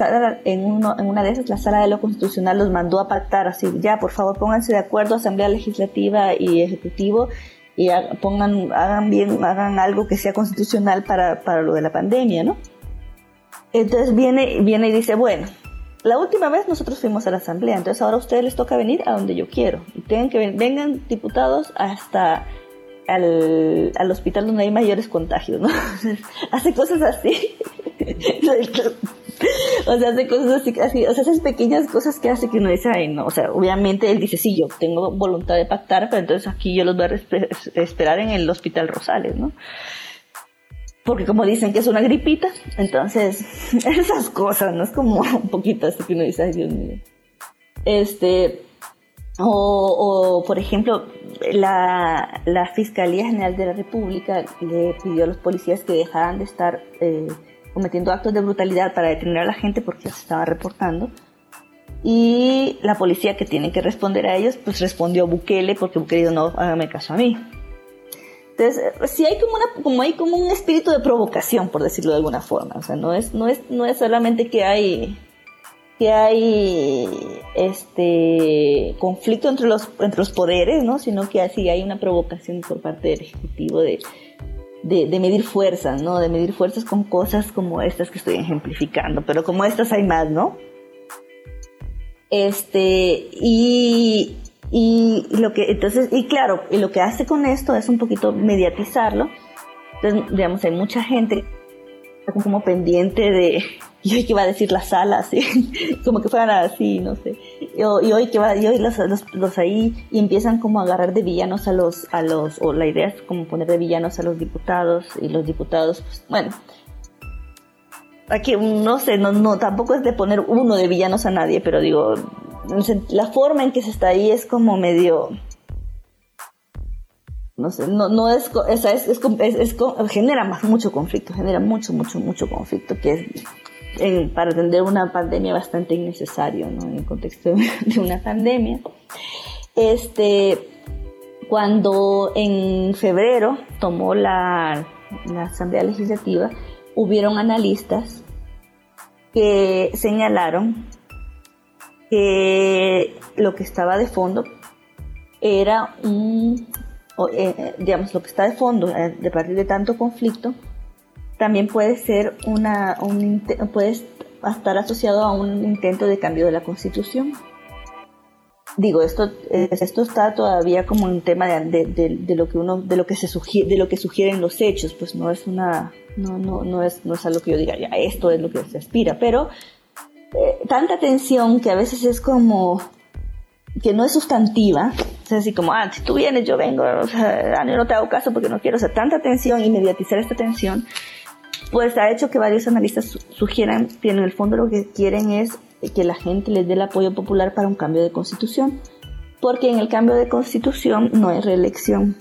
en, uno, en una de esas, la sala de lo constitucional los mandó a pactar así, ya, por favor, pónganse de acuerdo, Asamblea Legislativa y Ejecutivo, y pongan, hagan bien, hagan algo que sea constitucional para, para lo de la pandemia, ¿no? Entonces viene, viene y dice, bueno, la última vez nosotros fuimos a la asamblea, entonces ahora a ustedes les toca venir a donde yo quiero. Y tengan que vengan diputados hasta al, al, hospital donde hay mayores contagios, ¿no? [laughs] hace cosas así. [laughs] o sea, hace cosas así, así, o sea, esas pequeñas cosas que hace que uno dice, ay, no, o sea, obviamente él dice, sí, yo tengo voluntad de pactar, pero entonces aquí yo los voy a esperar en el hospital Rosales, ¿no? Porque como dicen que es una gripita, entonces, [laughs] esas cosas, ¿no? Es como un poquito así que uno dice, ay, Dios mío. Este, o, o por ejemplo, la, la, Fiscalía General de la República le pidió a los policías que dejaran de estar eh, cometiendo actos de brutalidad para detener a la gente porque se estaba reportando. Y la policía que tiene que responder a ellos, pues respondió Bukele porque Bukele dijo, no, hágame caso a mí. Entonces, sí hay como, una, como hay como un espíritu de provocación, por decirlo de alguna forma. O sea, no es, no es, no es solamente que hay que hay este conflicto entre los, entre los poderes, ¿no? sino que así hay una provocación por parte del Ejecutivo de, de, medir fuerzas, ¿no? De medir fuerzas con cosas como estas que estoy ejemplificando, pero como estas hay más, ¿no? Este, y, y lo que, entonces, y claro, y lo que hace con esto es un poquito mediatizarlo. Entonces, digamos, hay mucha gente como pendiente de, y hoy que va a decir la sala, así, [laughs] como que fueran así, no sé. Y, hoy que va, y hoy los, los, ahí, y empiezan como a agarrar de villanos a los, a los, o la idea es como poner de villanos a los diputados, y los diputados, pues, bueno. Aquí, no sé, no, no, tampoco es de poner uno de villanos a nadie, pero digo, la forma en que se está ahí es como medio, no sé, no, no es, es, es, es, genera más, mucho conflicto, genera mucho, mucho, mucho conflicto, que es para atender una pandemia bastante innecesario, ¿no? En el contexto [laughs] de una pandemia. Este, cuando en febrero tomó la, la Asamblea Legislativa, hubieron analistas que señalaron que lo que estaba de fondo era un, eh, digamos, lo que está de fondo, eh, de partir de tanto conflicto, también puede ser una, un, estar asociado a un intento de cambio de la constitución. Digo, esto, esto está todavía como un tema de, de, lo que uno, de lo que se sugiere, de lo que sugieren los hechos, pues no es una, no, no, no es, no es algo que yo diga, ya, esto es lo que se aspira, pero eh, tanta tensión que a veces es como, que no es sustantiva, o sea, así como, ah, si tú vienes, yo vengo, o sea, yo no te hago caso porque no quiero, o sea, tanta tensión y mediatizar esta tensión, pues ha hecho que varios analistas sugieran que en el fondo lo que quieren es que la gente les dé el apoyo popular para un cambio de constitución, porque en el cambio de constitución no hay reelección.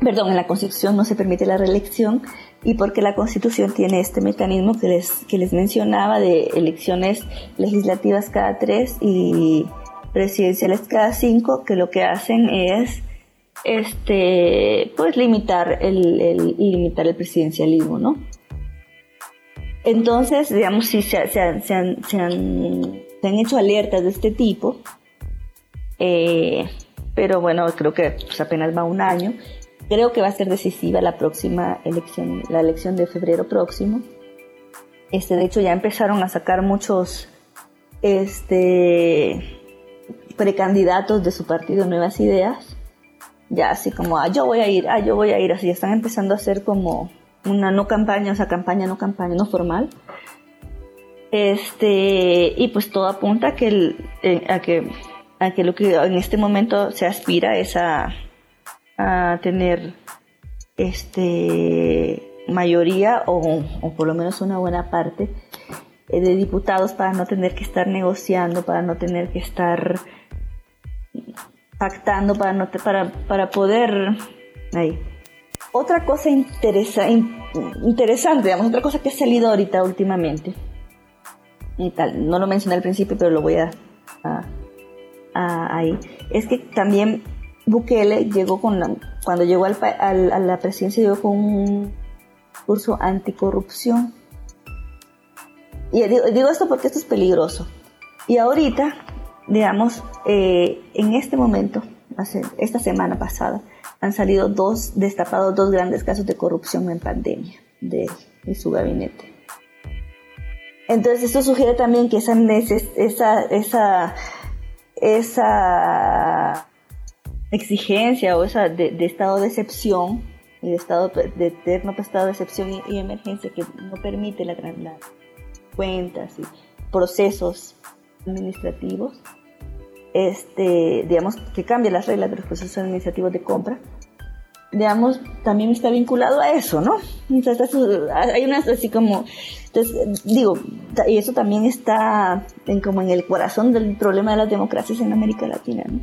Perdón, en la constitución no se permite la reelección y porque la constitución tiene este mecanismo que les, que les mencionaba de elecciones legislativas cada tres y presidenciales cada cinco, que lo que hacen es este pues limitar el, el limitar el presidencialismo, ¿no? Entonces, digamos, sí se, han, hecho alertas de este tipo, eh, pero bueno, creo que pues, apenas va un año. Creo que va a ser decisiva la próxima elección, la elección de febrero próximo. Este, de hecho, ya empezaron a sacar muchos este, precandidatos de su partido Nuevas Ideas. Ya así como, ah, yo voy a ir, ah, yo voy a ir, así están empezando a hacer como una no campaña, o sea, campaña, no campaña, no formal. Este, y pues todo apunta a que, eh, a que, a que lo que en este momento se aspira es a, a tener este mayoría o, o, por lo menos una buena parte eh, de diputados para no tener que estar negociando, para no tener que estar pactando, para, no para, para poder... Ahí. Otra cosa interesa, interesante, digamos, otra cosa que ha salido ahorita últimamente, y tal, no lo mencioné al principio, pero lo voy a, a, ahí, es que también Bukele llegó con cuando llegó al, a la presidencia llegó con un curso anticorrupción. Y digo, esto porque esto es peligroso. Y ahorita, digamos, eh, en este momento, hace, esta semana pasada, han salido dos, destapados dos grandes casos de corrupción en pandemia de, de su gabinete. Entonces esto sugiere también que esa, esa, esa, esa exigencia o esa de, estado de excepción y de estado de eterno estado de excepción y, emergencia que no permite la, las cuentas y procesos administrativos, este, digamos, que cambia las reglas de los procesos administrativos de compra, digamos, también está vinculado a eso, ¿no? hay unas así como, entonces, digo, y eso también está en, como en el corazón del problema de las democracias en América Latina, ¿no?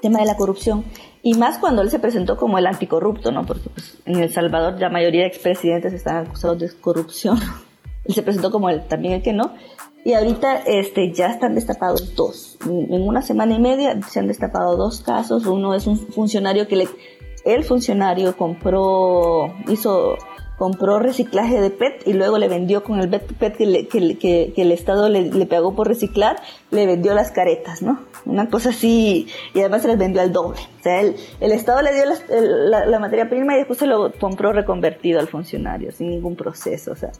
tema de la corrupción. Y más cuando él se presentó como el anticorrupto, ¿no? Porque pues, en El Salvador la mayoría de expresidentes están acusados de corrupción. [laughs] él se presentó como el, también el que no. Y ahorita este, ya están destapados dos. En una semana y media se han destapado dos casos. Uno es un funcionario que le, el funcionario compró, hizo compró reciclaje de PET y luego le vendió con el PET que, que, el Estado le, le, pagó por reciclar, le vendió las caretas, ¿no? Una cosa así, y además se las vendió al doble. O sea, el, el Estado le dio la, la, materia prima y después se lo compró reconvertido al funcionario, sin ningún proceso. O sea,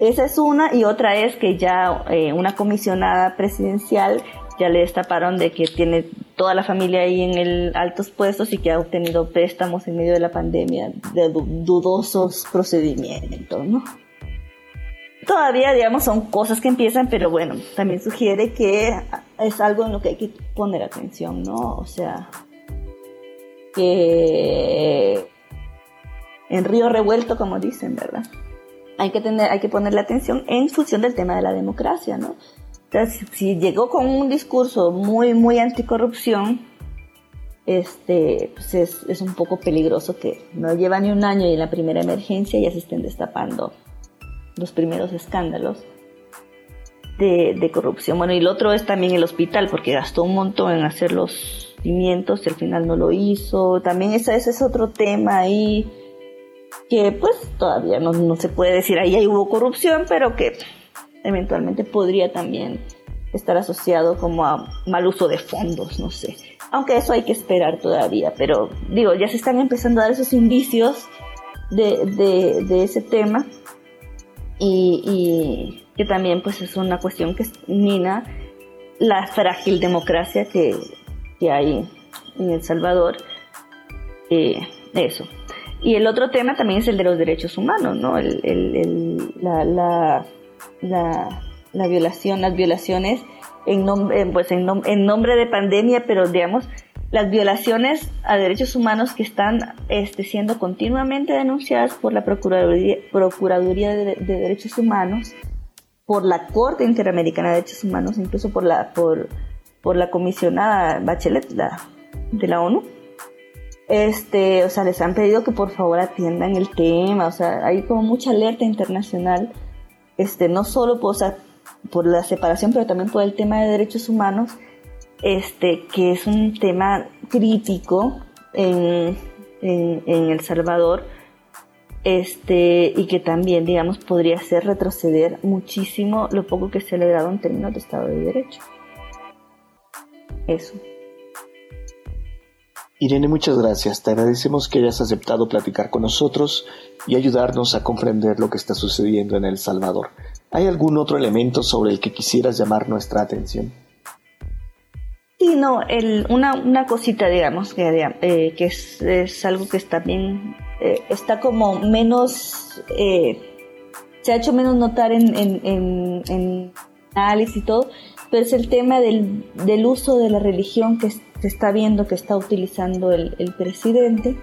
esa es una, y otra es que ya eh, una comisionada presidencial ya le destaparon de que tiene toda la familia ahí en el altos puestos y que ha obtenido préstamos en medio de la pandemia de dudosos procedimientos, ¿no? Todavía, digamos, son cosas que empiezan, pero bueno, también sugiere que es algo en lo que hay que poner atención, ¿no? O sea, que en río revuelto, como dicen, ¿verdad? Hay que, tener, hay que ponerle atención en función del tema de la democracia, ¿no? Entonces, si llegó con un discurso muy, muy anticorrupción, este, pues es, es, un poco peligroso que no lleva ni un año y en la primera emergencia ya se estén destapando los primeros escándalos de, de, corrupción. Bueno, y el otro es también el hospital, porque gastó un montón en hacer los cimientos y al final no lo hizo. También ese, ese es otro tema ahí que pues todavía no, no se puede decir ahí, hubo corrupción, pero que eventualmente podría también estar asociado como a mal uso de fondos, no sé. Aunque eso hay que esperar todavía, pero digo, ya se están empezando a dar esos indicios de, de, ese tema y, y, que también pues es una cuestión que mina la frágil democracia que, que hay en El Salvador. Eh, eso. Y el otro tema también es el de los derechos humanos, ¿no? El, la, la la, la violación, las violaciones en, nombre, pues en, nombre de pandemia, pero digamos, las violaciones a derechos humanos que están este, siendo continuamente denunciadas por la Procuraduría, Procuraduría de, Derechos Humanos, por la Corte Interamericana de Derechos Humanos, incluso por la, por, por la comisionada Bachelet la, de la ONU. Este, o sea, les han pedido que por favor atiendan el tema, o sea, hay como mucha alerta internacional este, no solo por, la separación, pero también por el tema de derechos humanos, este, que es un tema crítico en, El Salvador, este, y que también, digamos, podría hacer retroceder muchísimo lo poco que se ha dado en términos de Estado de Derecho. Eso. Irene, muchas gracias. Te agradecemos que hayas aceptado platicar con nosotros y ayudarnos a comprender lo que está sucediendo en El Salvador. ¿Hay algún otro elemento sobre el que quisieras llamar nuestra atención? Sí, no, una, cosita, digamos, que, eh, es, algo que está bien, eh, está como menos, eh, se ha hecho menos notar en, en, análisis y todo, pero es el tema del, del, uso de la religión que se está viendo que está utilizando el, el presidente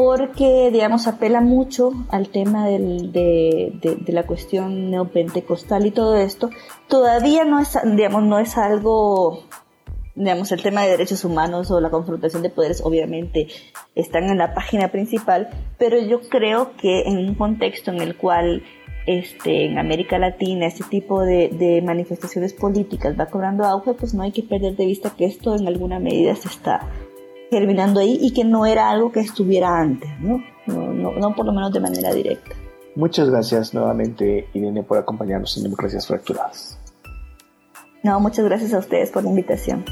porque, digamos, apela mucho al tema del, de, de, la cuestión neopentecostal y todo esto. Todavía no es, digamos, no es algo, digamos, el tema de derechos humanos o la confrontación de poderes obviamente están en la página principal, pero yo creo que en un contexto en el cual este, en América Latina este tipo de, de, manifestaciones políticas va cobrando auge, pues no hay que perder de vista que esto en alguna medida se está terminando ahí y que no era algo que estuviera antes, ¿no? No, no, por lo menos de manera directa. Muchas gracias nuevamente, Irene, por acompañarnos en Democracias Fracturadas. No, muchas gracias a ustedes por la invitación.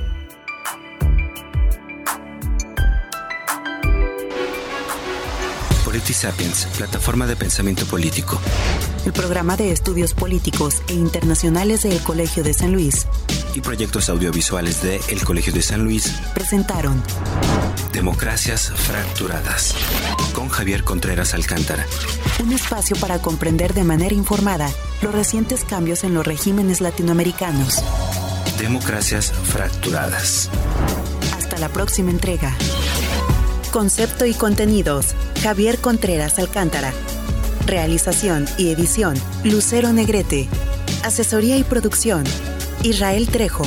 Sapiens, plataforma de pensamiento político. El programa de estudios políticos e internacionales del Colegio de San Luis. Y proyectos audiovisuales de El Colegio de San Luis. Presentaron Democracias Fracturadas. Con Javier Contreras Alcántara. Un espacio para comprender de manera informada los recientes cambios en los regímenes latinoamericanos. Democracias Fracturadas. Hasta la próxima entrega. Concepto y contenidos. Javier Contreras Alcántara. Realización y edición. Lucero Negrete. Asesoría y producción. Israel Trejo.